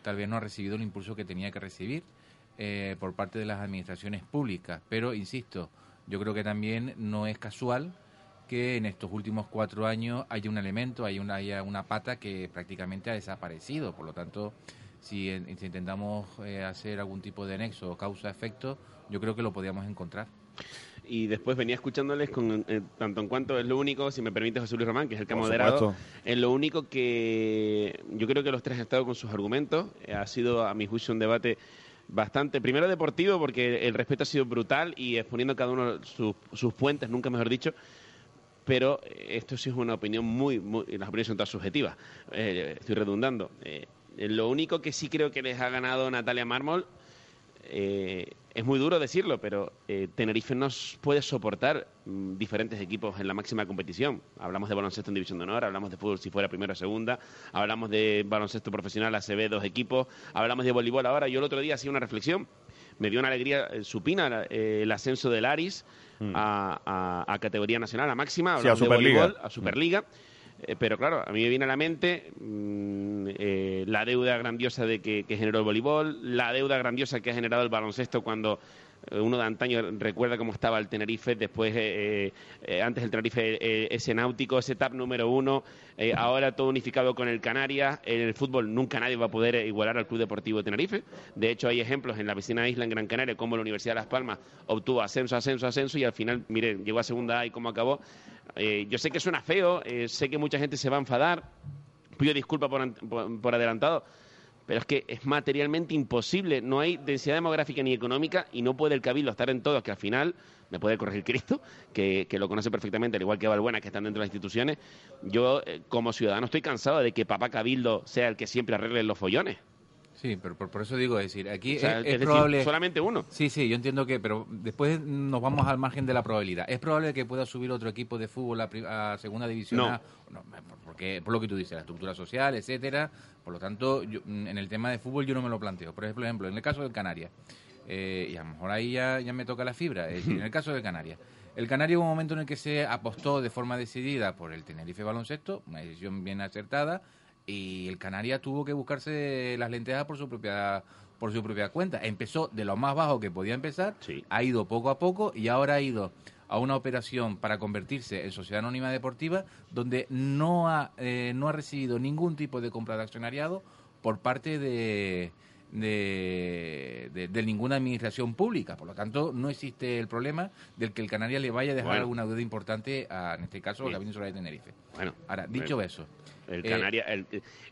tal vez no ha recibido el impulso que tenía que recibir eh, por parte de las administraciones públicas. Pero, insisto, yo creo que también no es casual que en estos últimos cuatro años haya un elemento, hay una, haya una pata que prácticamente ha desaparecido. Por lo tanto, si, intentamos eh, hacer algún tipo de nexo causa-efecto, yo creo que lo podíamos encontrar y después venía escuchándoles con eh, tanto en cuanto es lo único, si me permite José Luis Román, que es el que ha moderado, es lo único que yo creo que los tres han estado con sus argumentos, ha sido a mi juicio un debate bastante, primero deportivo, porque el respeto ha sido brutal y exponiendo cada uno sus, sus puentes, nunca mejor dicho, pero esto sí es una opinión muy, muy las opiniones son todas subjetivas, eh, estoy redundando. Eh, lo único que sí creo que les ha ganado Natalia Mármol eh, es muy duro decirlo, pero eh, Tenerife no puede soportar mm, diferentes equipos en la máxima competición. Hablamos de baloncesto en División de Honor, hablamos de fútbol si fuera primera o segunda, hablamos de baloncesto profesional ACB, dos equipos, hablamos de voleibol ahora. Yo el otro día hacía una reflexión, me dio una alegría eh, supina el ascenso del Aris mm. a, categoría nacional, a máxima, a Superliga. a Superliga. Eh, pero claro, a mí me viene a la mente mm, eh, la deuda grandiosa de que, generó el voleibol, la deuda grandiosa que ha generado el baloncesto cuando uno de antaño recuerda cómo estaba el Tenerife, después, antes el Tenerife, ese náutico, ese TAP número uno, ahora todo unificado con el Canarias. En el fútbol nunca nadie va a poder igualar al Club Deportivo de Tenerife. De hecho, hay ejemplos en la vecina isla en Gran Canaria, como la Universidad de Las Palmas obtuvo ascenso, ascenso, ascenso, y al final, mire, llegó a segunda A y cómo acabó. Eh, yo sé que suena feo, eh, sé que mucha gente se va a enfadar, pido disculpas por, adelantado, pero es que es materialmente imposible, no hay densidad demográfica ni económica y no puede el cabildo estar en todos, que al final me puede corregir Cristo, que, lo conoce perfectamente, al igual que Valbuena, que están dentro de las instituciones. Yo, eh, como ciudadano, estoy cansado de que papá cabildo sea el que siempre arregle los follones. Sí, pero por, eso digo, es decir, aquí es, probable... solamente uno. Sí, sí, yo entiendo que, pero después nos vamos al margen de la probabilidad. ¿Es probable que pueda subir otro equipo de fútbol a, segunda división? No. porque, por lo que tú dices, la estructura social, etcétera. Por lo tanto, en el tema de fútbol yo no me lo planteo. Por ejemplo, en el caso del Canarias, eh, y a lo mejor ahí ya, ya me toca la fibra, es decir, en el caso del Canarias. El Canario hubo un momento en el que se apostó de forma decidida por el Tenerife Baloncesto, una decisión bien acertada, y el Canaria tuvo que buscarse las lentejas por su propia por su propia cuenta. Empezó de lo más bajo que podía empezar, ha ido poco a poco y ahora ha ido a una operación para convertirse en sociedad anónima deportiva donde no ha, eh, no ha recibido ningún tipo de compra de accionariado por parte de, de, de, ninguna administración pública. Por lo tanto, no existe el problema del que el Canaria le vaya a dejar alguna deuda importante, a, en este caso, al Gabinete Solar de Tenerife. Bueno, ahora, dicho eso. El, eh, Canaria, el,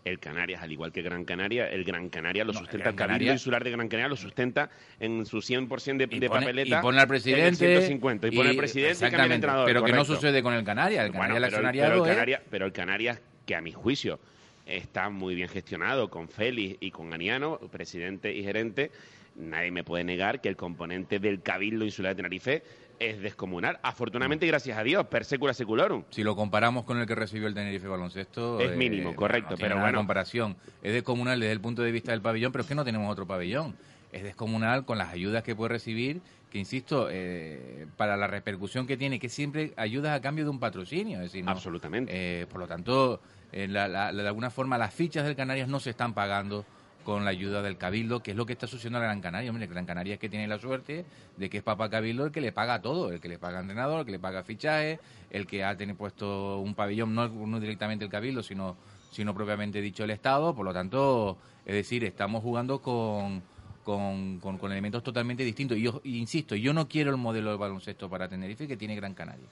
el, Canarias, al igual que Gran Canaria, el Gran Canaria lo sustenta, el, Cabildo Insular de Gran Canaria lo sustenta en su 100% de, de papeleta. Y pone al presidente. 150, y, pone al presidente y cambia el entrenador. Pero que no sucede con el Canaria. El Canaria bueno, pero, pero, el Canaria, pero el Canarias, que a mi juicio está muy bien gestionado con Félix y con Aniano, presidente y gerente. Nadie me puede negar que el componente del Cabildo Insular de Tenerife es descomunal. Afortunadamente, gracias a Dios, per secula seculorum. Si lo comparamos con el que recibió el Tenerife Baloncesto... Es mínimo, eh, correcto, pero bueno... comparación. Es descomunal desde el punto de vista del pabellón, pero es que no tenemos otro pabellón. Es descomunal con las ayudas que puede recibir, que insisto, eh, para la repercusión que tiene, que siempre ayuda a cambio de un patrocinio. Es decir, Absolutamente. Eh, por lo tanto eh, de alguna forma las fichas del Canarias no se están pagando con la ayuda del Cabildo, que es lo que está sucediendo a Gran Canaria. Hombre, Gran Canaria es que tiene la suerte de que es Papá Cabildo el que le paga todo, el que le paga entrenador, el que le paga fichaje, el que ha tenido puesto un pabellón, no, directamente el Cabildo, sino, sino propiamente dicho el Estado. Por lo tanto, es decir, estamos jugando con, con, con, elementos totalmente distintos. Y yo insisto, yo no quiero el modelo de baloncesto para Tenerife que tiene Gran Canaria.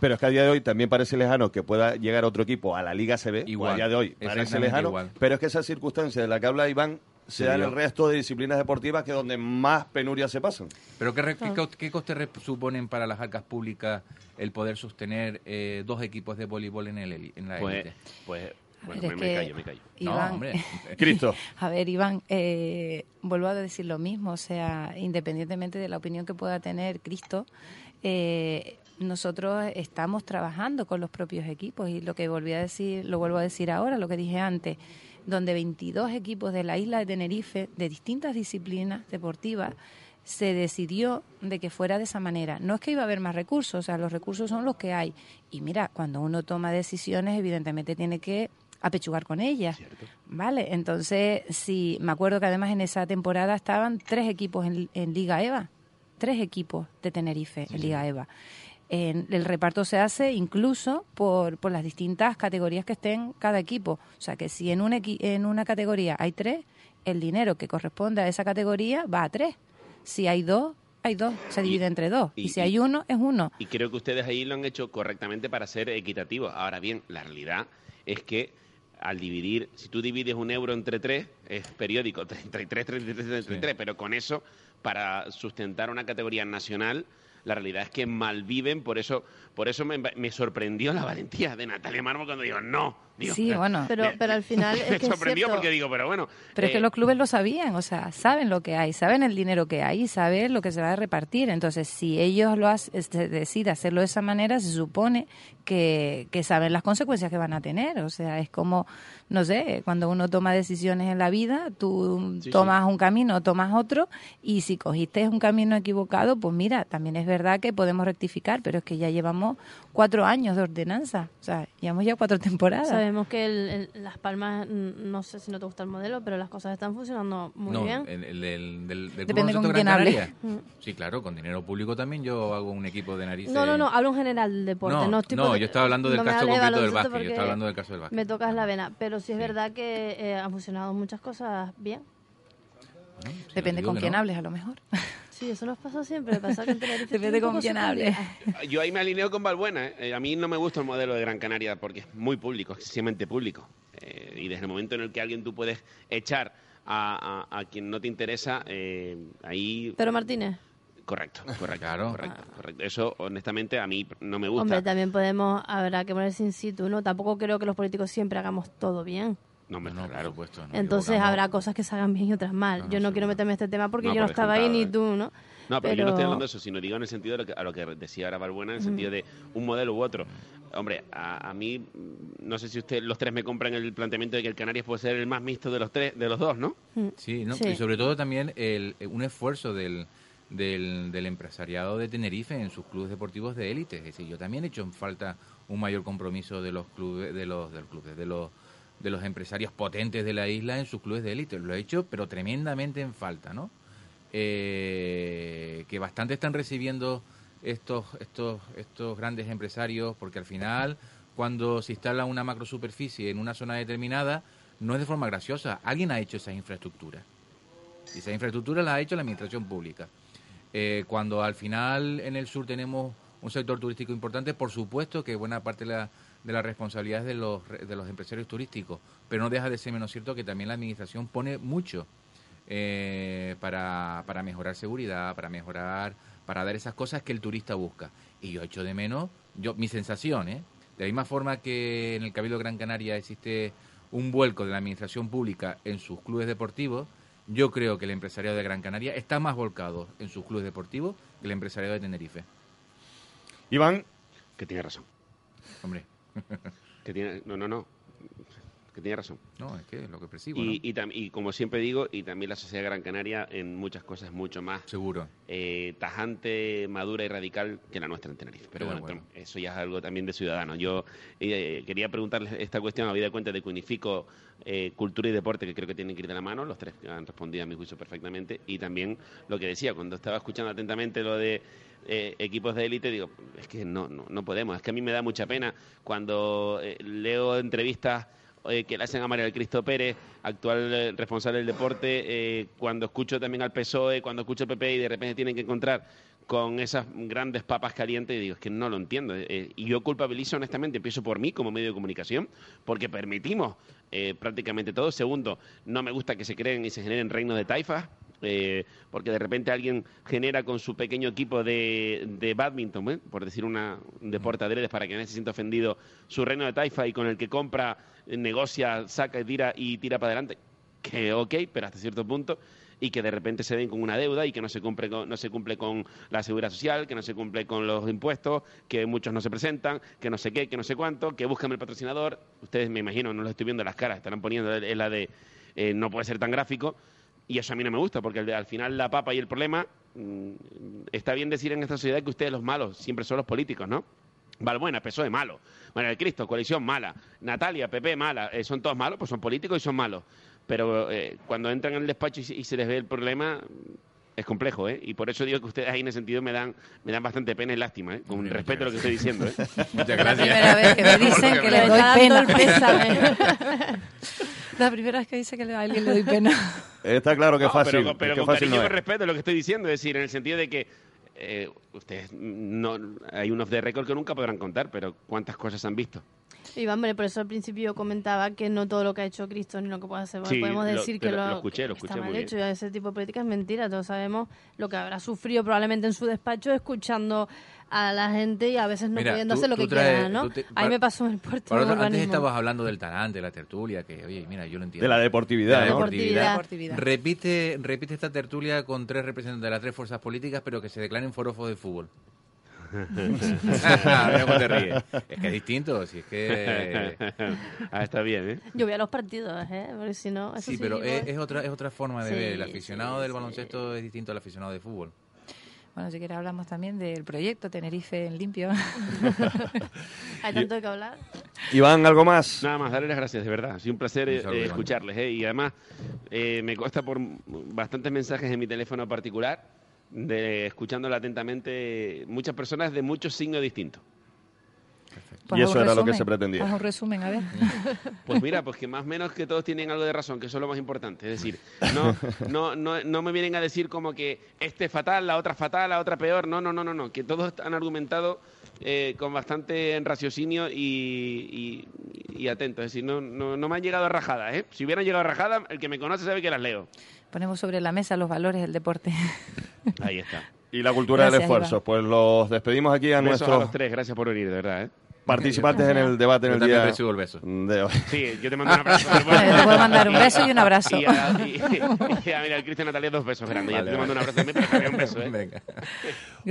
Pero es que a día de hoy también parece lejano que pueda llegar otro equipo a la Liga CB. Igual, a día de hoy parece lejano. Pero es que esa circunstancia de la que habla Iván se da en el resto de disciplinas deportivas que es donde más penurias se pasan. ¿Pero qué, qué, costes suponen para las arcas públicas el poder sostener eh, dos equipos de voleibol en, el, en la pues, Pues, bueno, me, callo, me callo. Iván, no, hombre. Cristo. A ver, Iván, eh, vuelvo a decir lo mismo, o sea, independientemente de la opinión que pueda tener Cristo, eh, nosotros estamos trabajando con los propios equipos y lo que volví a decir, lo vuelvo a decir ahora, lo que dije antes, donde 22 equipos de la isla de Tenerife de distintas disciplinas deportivas se decidió de que fuera de esa manera. No es que iba a haber más recursos, o sea, los recursos son los que hay. Y mira, cuando uno toma decisiones, evidentemente tiene que apechugar con ellas. ¿Vale? Entonces, sí, me acuerdo que además en esa temporada estaban tres equipos en, Liga EVA, tres equipos de Tenerife en Liga EVA. El reparto se hace incluso por, por las distintas categorías que estén cada equipo. O sea que si en, un en una categoría hay tres, el dinero que corresponde a esa categoría va a tres. Si hay dos, hay dos, se divide entre dos. Y, si hay uno, es uno. Y creo que ustedes ahí lo han hecho correctamente para ser equitativos. Ahora bien, la realidad es que al dividir, si tú divides un euro entre tres, es periódico, 33, 33, 33, pero con eso, para sustentar una categoría nacional, la realidad es que malviven, por eso, por eso me, me sorprendió la valentía de Natalia Marmo cuando digo, no, sí, bueno. Pero, pero al final. me sorprendió porque digo, pero bueno. Pero es que eh, los clubes lo sabían, o sea, saben lo que hay, saben el dinero que hay, saben lo que se va a repartir. Entonces, si ellos lo este, deciden hacerlo de esa manera, se supone que, que saben las consecuencias que van a tener. O sea, es como, no sé, cuando uno toma decisiones en la vida, tú tomas un camino, tomas otro, y si cogiste un camino equivocado, pues mira, también es verdad que podemos rectificar, pero es que ya llevamos cuatro años de ordenanza, o sea, llevamos ya cuatro temporadas. Sabemos que Las Palmas, no sé si no te gusta el modelo, pero las cosas están funcionando muy bien. El, el, del, Depende con quién hable. Sí, claro, con dinero público también yo hago un equipo de narices. No, no, no, hablo en general del deporte. No, no, yo estaba hablando del caso concreto del básquet. Yo estaba hablando del caso del básquet. Me tocas la vena, pero sí es verdad que eh, han funcionado muchas cosas bien. Depende con quién hables, a lo mejor. Sí, eso nos pasa siempre. Pasa que Depende con quién hables. Yo ahí me alineo con Balbuena. ¿eh? A mí no me gusta el modelo de Gran Canaria porque es muy público, excesivamente público. Eh, y desde el momento en el que alguien tú puedes echar a, a, quien no te interesa, eh, ahí... Pero Martínez. Correcto, correcto, correcto, correcto. Eso, honestamente, a mí no me gusta. Hombre, también podemos, habrá que ponerse in situ, ¿no? Tampoco creo que los políticos siempre hagamos todo bien. No, me no, claro. Puesto, Entonces habrá cosas que se hagan bien y otras mal. yo no quiero meterme en este tema porque yo no estaba ahí ni tú, ¿no? No, pero, yo no estoy hablando de eso, sino digo en el sentido de lo que, a lo que decía ahora Balbuena, en el sentido de un modelo u otro. Hombre, a, mí, no sé si usted, los tres me compran el planteamiento de que el Canarias puede ser el más mixto de los tres, de los dos, ¿no? Sí, ¿no? y sobre todo también el, un esfuerzo del, del, del, empresariado de Tenerife en sus clubes deportivos de élite. Es decir, yo también he hecho en falta un mayor compromiso de los clubes, de los, del clubes, de los de los empresarios potentes de la isla en sus clubes de élite. Lo he hecho, pero tremendamente en falta, ¿no? Eh, que bastante están recibiendo estos, estos, estos grandes empresarios, porque al final, cuando se instala una macrosuperficie en una zona determinada, no es de forma graciosa. Alguien ha hecho esa infraestructura. Y esa infraestructura la ha hecho la administración pública. Eh, cuando al final en el sur tenemos un sector turístico importante, por supuesto que buena parte de la de las responsabilidades de los, de los empresarios turísticos, pero no deja de ser menos cierto que también la administración pone mucho eh, para, para mejorar seguridad, para mejorar, para dar esas cosas que el turista busca. Y yo echo de menos, yo mi sensación, ¿eh? de la misma forma que en el Cabildo Gran Canaria existe un vuelco de la administración pública en sus clubes deportivos, yo creo que el empresariado de Gran Canaria está más volcado en sus clubes deportivos que el empresariado de Tenerife. Iván, que tiene razón. Hombre. Que tiene, no, no, no. Que tiene razón. No, es que es lo que percibo. Y, y, como siempre digo, y también la sociedad Gran Canaria en muchas cosas mucho más. Seguro. Eh, tajante, madura y radical que la nuestra en Tenerife. Pero, bueno, eso ya es algo también de ciudadanos. Yo eh, quería preguntarles esta cuestión, habida cuenta de que unifico eh, cultura y deporte, que creo que tienen que ir de la mano. Los tres han respondido a mi juicio perfectamente. Y también lo que decía, cuando estaba escuchando atentamente lo de eh, equipos de élite, digo, es que no, no, no podemos. Es que a mí me da mucha pena cuando eh, leo entrevistas eh, que le hacen a María del Cristo Pérez, actual responsable del deporte, cuando escucho también al PSOE, cuando escucho al PP y de repente tienen que encontrar con esas grandes papas calientes y digo, es que no lo entiendo. y yo culpabilizo honestamente, empiezo por mí como medio de comunicación, porque permitimos prácticamente todo. Segundo, no me gusta que se creen y se generen reinos de taifas. Eh, porque de repente alguien genera con su pequeño equipo de, de badminton, ¿eh? por decir una, un deporte adrede para que nadie se sienta ofendido, su reino de taifa y con el que compra, negocia, saca y tira y tira para adelante, que ok, pero hasta cierto punto, y que de repente se den con una deuda y que no se cumple con, no se cumple con la seguridad social, que no se cumple con los impuestos, que muchos no se presentan, que no sé qué, que no sé cuánto, que buscan el patrocinador. Ustedes me imagino, no lo estoy viendo las caras, estarán poniendo la de eh, no puede ser tan gráfico, y eso a mí no me gusta, porque al final la papa y el problema, mm, está bien decir en esta sociedad que ustedes los malos siempre son los políticos, ¿no? Valbuena, de malo. María del Cristo, coalición mala. Natalia, PP, mala. Eh, son todos malos, pues son políticos y son malos. Pero eh, cuando entran en el despacho y, se les ve el problema, es complejo, ¿eh? Y por eso digo que ustedes ahí en ese sentido me dan, me dan bastante pena y lástima, ¿eh? Con Muchas respeto a lo que estoy diciendo, ¿eh? Muchas La gracias. primera vez que me dicen que le Me doy pena. el pésame. La primera vez que dice que a alguien le doy pena. Está claro que es No, fácil. Pero, pero que con fácil cariño no es. respeto lo que estoy diciendo, es decir, en el sentido de que eh, ustedes no hay unos de récord que nunca podrán contar, pero ¿cuántas cosas han visto? Y hombre, por eso al principio yo comentaba que no todo lo que ha hecho Cristo ni lo que puede hacer. Sí, podemos lo- decir que pero lo, lo escuché, lo está escuché mal muy hecho. Y ese tipo de política es mentira. Todos sabemos lo que habrá sufrido probablemente en su despacho escuchando a la gente y a veces no Mira, pudiendo tú- hacer lo que traes- quiera, ¿no? te- Ahí par- me pasó en el puerto otro, antes estabas hablando del talante, de la tertulia, que oye, mira, yo lo entiendo. De la deportividad, De la ¿no? deportividad. Deportividad. Repite, repite esta tertulia con tres representantes de las tres fuerzas políticas, pero que se declaren forofos de fútbol. Te ríes. Es que es distinto, si es que... ah, está bien, ¿eh? Yo voy a los partidos, ¿eh? Porque si no, eso Sí, pero digo, es, es otra, es otra forma de Sí, ver. El aficionado sí, del sí. baloncesto es distinto al aficionado de fútbol. Bueno, si quieres hablamos también del proyecto Tenerife en limpio. Hay tanto que hablar. Iván, ¿algo más? Nada más, darles las gracias, de verdad. Ha sido un placer Un eh, saludo, escucharles. ¿eh? Y además, eh, me consta por bastantes mensajes en mi teléfono particular, de escuchándolo atentamente, muchas personas de muchos signos distintos. Pues Y eso era lo que se pretendía. Haz un resumen, a ver. Pues mira, pues que más o menos que todos tienen algo de razón, que eso es lo más importante. Es decir, no, no, no, no me vienen a decir como que este es fatal, la otra es fatal, la otra peor. No, no, no, no, no. Que todos han argumentado eh, con bastante raciocinio y, y, y atento. Es decir, no, no, no me han llegado a rajadas, ¿eh? Si hubieran llegado a rajadas, el que me conoce sabe que las leo. Ponemos sobre la mesa los valores del deporte. Ahí está. Y la cultura del esfuerzo. Iván. Pues los despedimos aquí a Besos a nuestros los tres, gracias por venir, de verdad, ¿eh? Participantes en el debate en Yo el día recibo el beso. de hoy. Sí, yo te mando un abrazo. te puedo mandar un beso y un abrazo. Y a, y- y a- mira, el Cristian Natalia dos besos grandes. te mando un abrazo también, pero también un beso, ¿eh? Venga.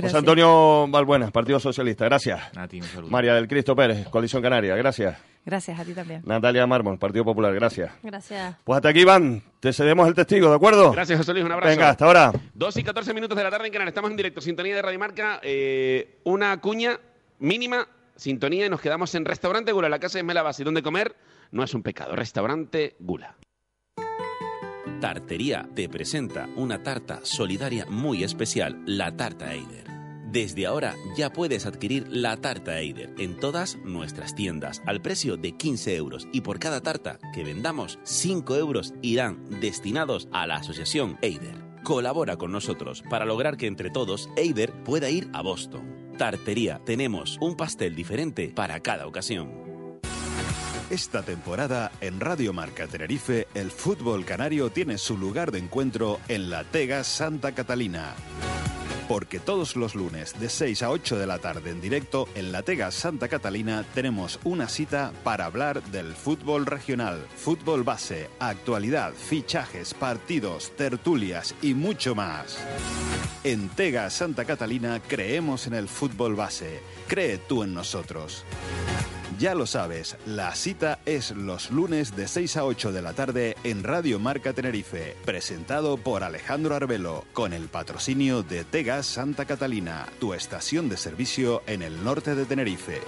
José. Antonio Balbuena, Partido Socialista, gracias. A ti un saludo. María del Cristo Pérez, Coalición Canaria, gracias. Gracias a ti también. Natalia Mármol, Partido Popular, gracias. Gracias. Pues hasta aquí, Iván, te cedemos el testigo, ¿de acuerdo? Gracias, José Luis, un abrazo. Venga, hasta ahora. 2 y 14 minutos de la tarde en Canal. Estamos en directo. Sintonía de Radio Marca. eh, una cuña mínima. Sintonía y nos quedamos en Restaurante Gula, la casa de Ismael Abasi, donde comer no es un pecado. Restaurante Gula. Tartería te presenta una tarta solidaria muy especial, la tarta Eider. Desde ahora ya puedes adquirir la tarta Eider en todas nuestras tiendas al precio de 15 euros y por cada tarta que vendamos 5 euros irán destinados a la asociación Eider. Colabora con nosotros para lograr que entre todos Eider pueda ir a Boston. Tartería, tenemos un pastel diferente para cada ocasión. Esta temporada en Radio Marca Tenerife el fútbol canario tiene su lugar de encuentro en la Tega Santa Catalina. Porque todos los lunes de 6 a 8 de la tarde en directo en la Tega Santa Catalina tenemos una cita para hablar del fútbol regional, fútbol base, actualidad, fichajes, partidos, tertulias y mucho más. En Tega Santa Catalina creemos en el fútbol base. Cree tú en nosotros. Ya lo sabes, la cita es los lunes de 6 a 8 de la tarde en Radio Marca Tenerife, presentado por Alejandro Arbelo, con el patrocinio de Tegas Santa Catalina, tu estación de servicio en el norte de Tenerife.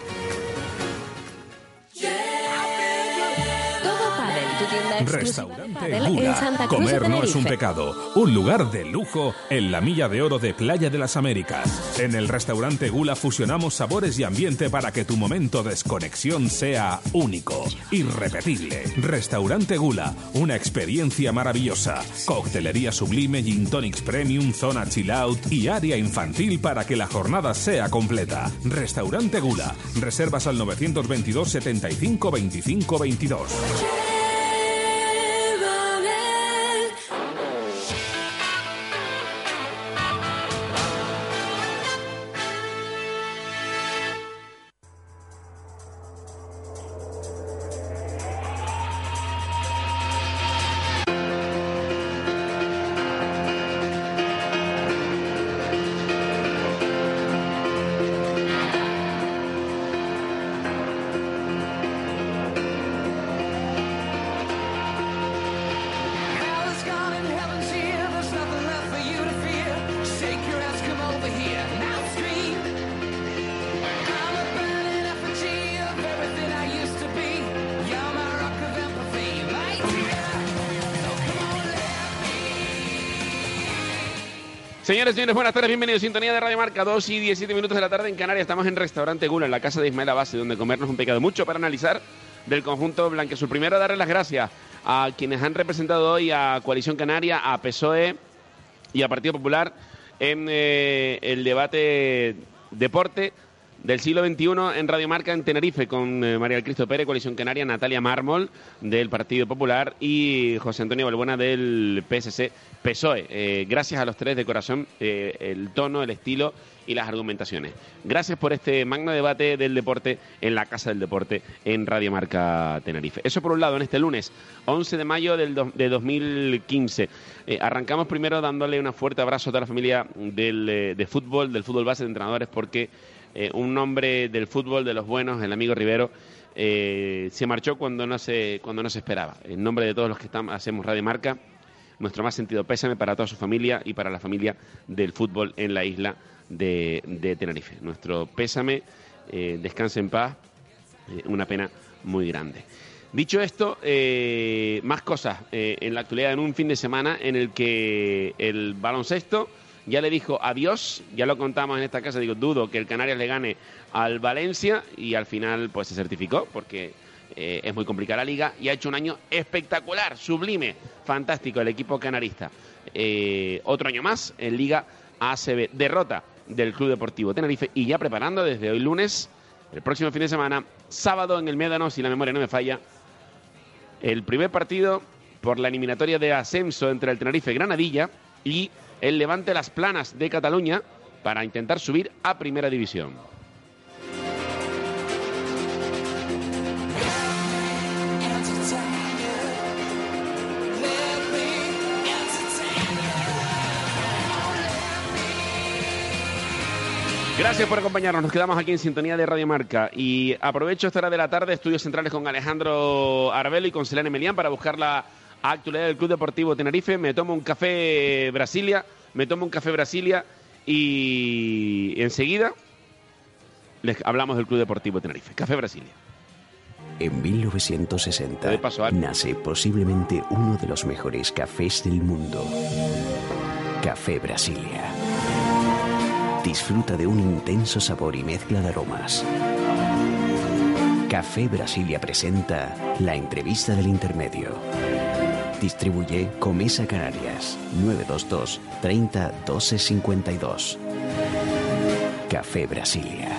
Tienda exclusiva de Restaurante pádel en Gula. Santa Cruz de Comer no es un pecado. Un lugar de lujo en la milla de oro de Playa de las Américas. En el restaurante Gula fusionamos sabores y ambiente para que tu momento de desconexión sea único, irrepetible. Restaurante Gula, una experiencia maravillosa. Coctelería sublime, gin tonics premium, zona chill out y área infantil para que la jornada sea completa. Restaurante Gula. Reservas al 922 75 25 22. Buenas tardes, bienvenidos a Sintonía de Radio Marca, 2 y 17 minutos de la tarde en Canarias. Estamos en Restaurante Gula, en la casa de Ismael Abase, donde comernos un pecado mucho para analizar del conjunto Blanqueazul. Primero, darle las gracias a quienes han representado hoy a Coalición Canaria, a PSOE y a Partido Popular en eh, el debate deporte del siglo XXI en Radio Marca en Tenerife con eh, María del Cristo Pérez, Coalición Canaria, Natalia Mármol del Partido Popular y José Antonio Balbuena del PSC PSOE. Eh, gracias a los tres de corazón, eh, el tono, el estilo y las argumentaciones. Gracias por este magno debate del deporte en la Casa del Deporte en Radio Marca Tenerife. Eso por un lado, en este lunes, 11 de mayo del do- de 2015. Eh, arrancamos primero dándole un fuerte abrazo a toda la familia del, de fútbol, del fútbol base de entrenadores, porque eh, un hombre del fútbol de los buenos, el amigo Rivero, eh, se marchó cuando no se, cuando no se esperaba. En nombre de todos los que estamos, hacemos Radio Marca, nuestro más sentido pésame para toda su familia y para la familia del fútbol en la isla de, de Tenerife. Nuestro pésame, eh, descanse en paz, una pena muy grande. Dicho esto, más cosas en la actualidad en un fin de semana en el que el baloncesto ya le dijo adiós, ya lo contamos en esta casa, digo, dudo que el Canarias le gane al Valencia y al final pues se certificó porque eh, es muy complicada la liga y ha hecho un año espectacular, sublime, fantástico el equipo canarista. Eh, otro año más en Liga ACB, derrota del Club Deportivo Tenerife y ya preparando desde hoy lunes, el próximo fin de semana, sábado en el Médano, si la memoria no me falla, el primer partido por la eliminatoria de ascenso entre el Tenerife Granadilla y el Levante Las Planas de Cataluña para intentar subir a Primera División. Gracias por acompañarnos. Nos quedamos aquí en sintonía de Radio Marca. Y aprovecho esta hora de la tarde, estudios centrales con Alejandro Arbelo y con Selene Melián para buscar la actualidad del Club Deportivo Tenerife. Me tomo un café Brasilia, me tomo un café Brasilia y enseguida les hablamos del Club Deportivo Tenerife. Café Brasilia. En 1960 De paso, Al. nace posiblemente uno de los mejores cafés del mundo. Café Brasilia. Disfruta de un intenso sabor y mezcla de aromas. Café Brasilia presenta la entrevista del intermedio. Distribuye Comesa Canarias 922 30 12 52. Café Brasilia.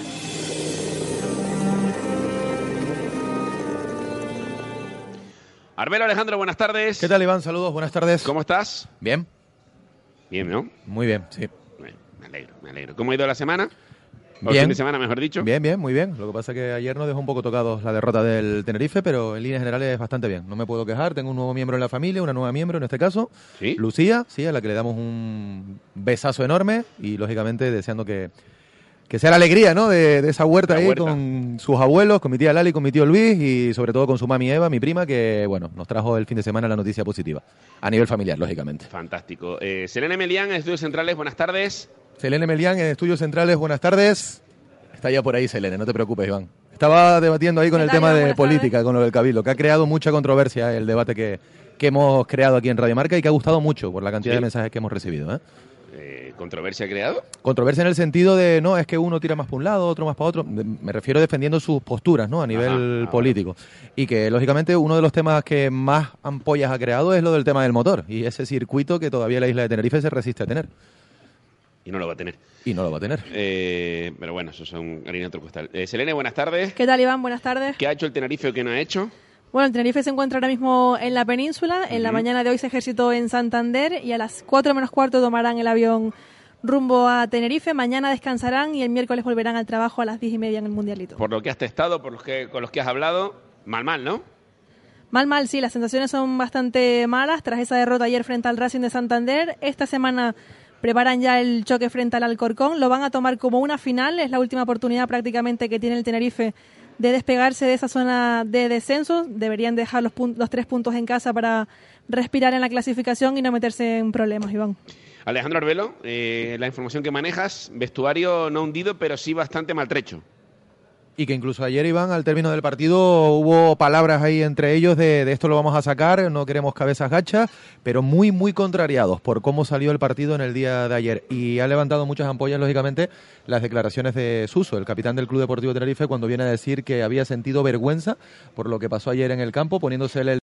Arbelo Alejandro, buenas tardes. ¿Qué tal, Iván? Saludos, buenas tardes. ¿Cómo estás? Bien, Bien, ¿no? muy bien, sí. Bueno, me alegro, me alegro. ¿Cómo ha ido la semana? O Bien. fin de semana, mejor dicho. Bien, bien, muy bien. Lo que pasa es que ayer nos dejó un poco tocados la derrota del Tenerife, pero en líneas generales bastante bien. No me puedo quejar, tengo un nuevo miembro en la familia, una nueva miembro en este caso, ¿Sí? Lucía, sí, a la que le damos un besazo enorme y lógicamente deseando que, que sea la alegría, ¿no? De, de esa huerta La ahí huerta. con sus abuelos, con mi tía Lali, con mi tío Luis y sobre todo con su mami Eva, mi prima, que bueno, nos trajo el fin de semana la noticia positiva. A nivel familiar, lógicamente. Fantástico. Eh, Selene Melián, Estudios Centrales, buenas tardes. Selene Melián en Estudios Centrales, buenas tardes. Está ya por ahí, Selene, no te preocupes, Iván. Estaba debatiendo ahí con ¿Qué el tema de política, con lo del Cabildo, que ha creado mucha controversia el debate que, que hemos creado aquí en Radio Marca y que ha gustado mucho por la cantidad Sí. de mensajes que hemos recibido. ¿eh? Eh, ¿Controversia creado? Controversia en el sentido de, no, es que uno tira más para un lado, otro más para otro. Me refiero defendiendo sus posturas, ¿no? A nivel político. Y que, lógicamente, uno de los temas que más ampollas ha creado es lo del tema del motor. Y ese circuito que todavía la isla de Tenerife se resiste a tener. Y no lo va a tener. Y no lo va a tener. Eh, pero bueno, eso son harina otro costal. Eh, Selene, buenas tardes. ¿Qué tal, Iván? Buenas tardes. ¿Qué ha hecho el Tenerife o qué no ha hecho? Bueno, el Tenerife se encuentra ahora mismo en la península. En la mañana de hoy se ejercitó en Santander y a las 4 menos cuarto tomarán el avión rumbo a Tenerife. Mañana descansarán y el miércoles volverán al trabajo a las 10 y media en el Mundialito. Por lo que has testado, por los que, con los que has hablado, mal, mal, ¿no? Mal, mal, sí, las sensaciones son bastante malas tras esa derrota ayer frente al Racing de Santander. Esta semana preparan ya el choque frente al Alcorcón. Lo van a tomar como una final. Es la última oportunidad prácticamente que tiene el Tenerife de despegarse de esa zona de descenso. Deberían dejar los, los tres puntos en casa para respirar en la clasificación y no meterse en problemas, Iván. Alejandro Arbelo, eh, la información que manejas, vestuario no hundido, pero sí bastante maltrecho. Y que incluso ayer, Iván, al término del partido hubo palabras ahí entre ellos de, de esto lo vamos a sacar, no queremos cabezas gachas, pero muy, muy contrariados por cómo salió el partido en el día de ayer. Y ha levantado muchas ampollas, lógicamente, las declaraciones de Suso, el capitán del Club Deportivo Tenerife, cuando viene a decir que había sentido vergüenza por lo que pasó ayer en el campo, poniéndose el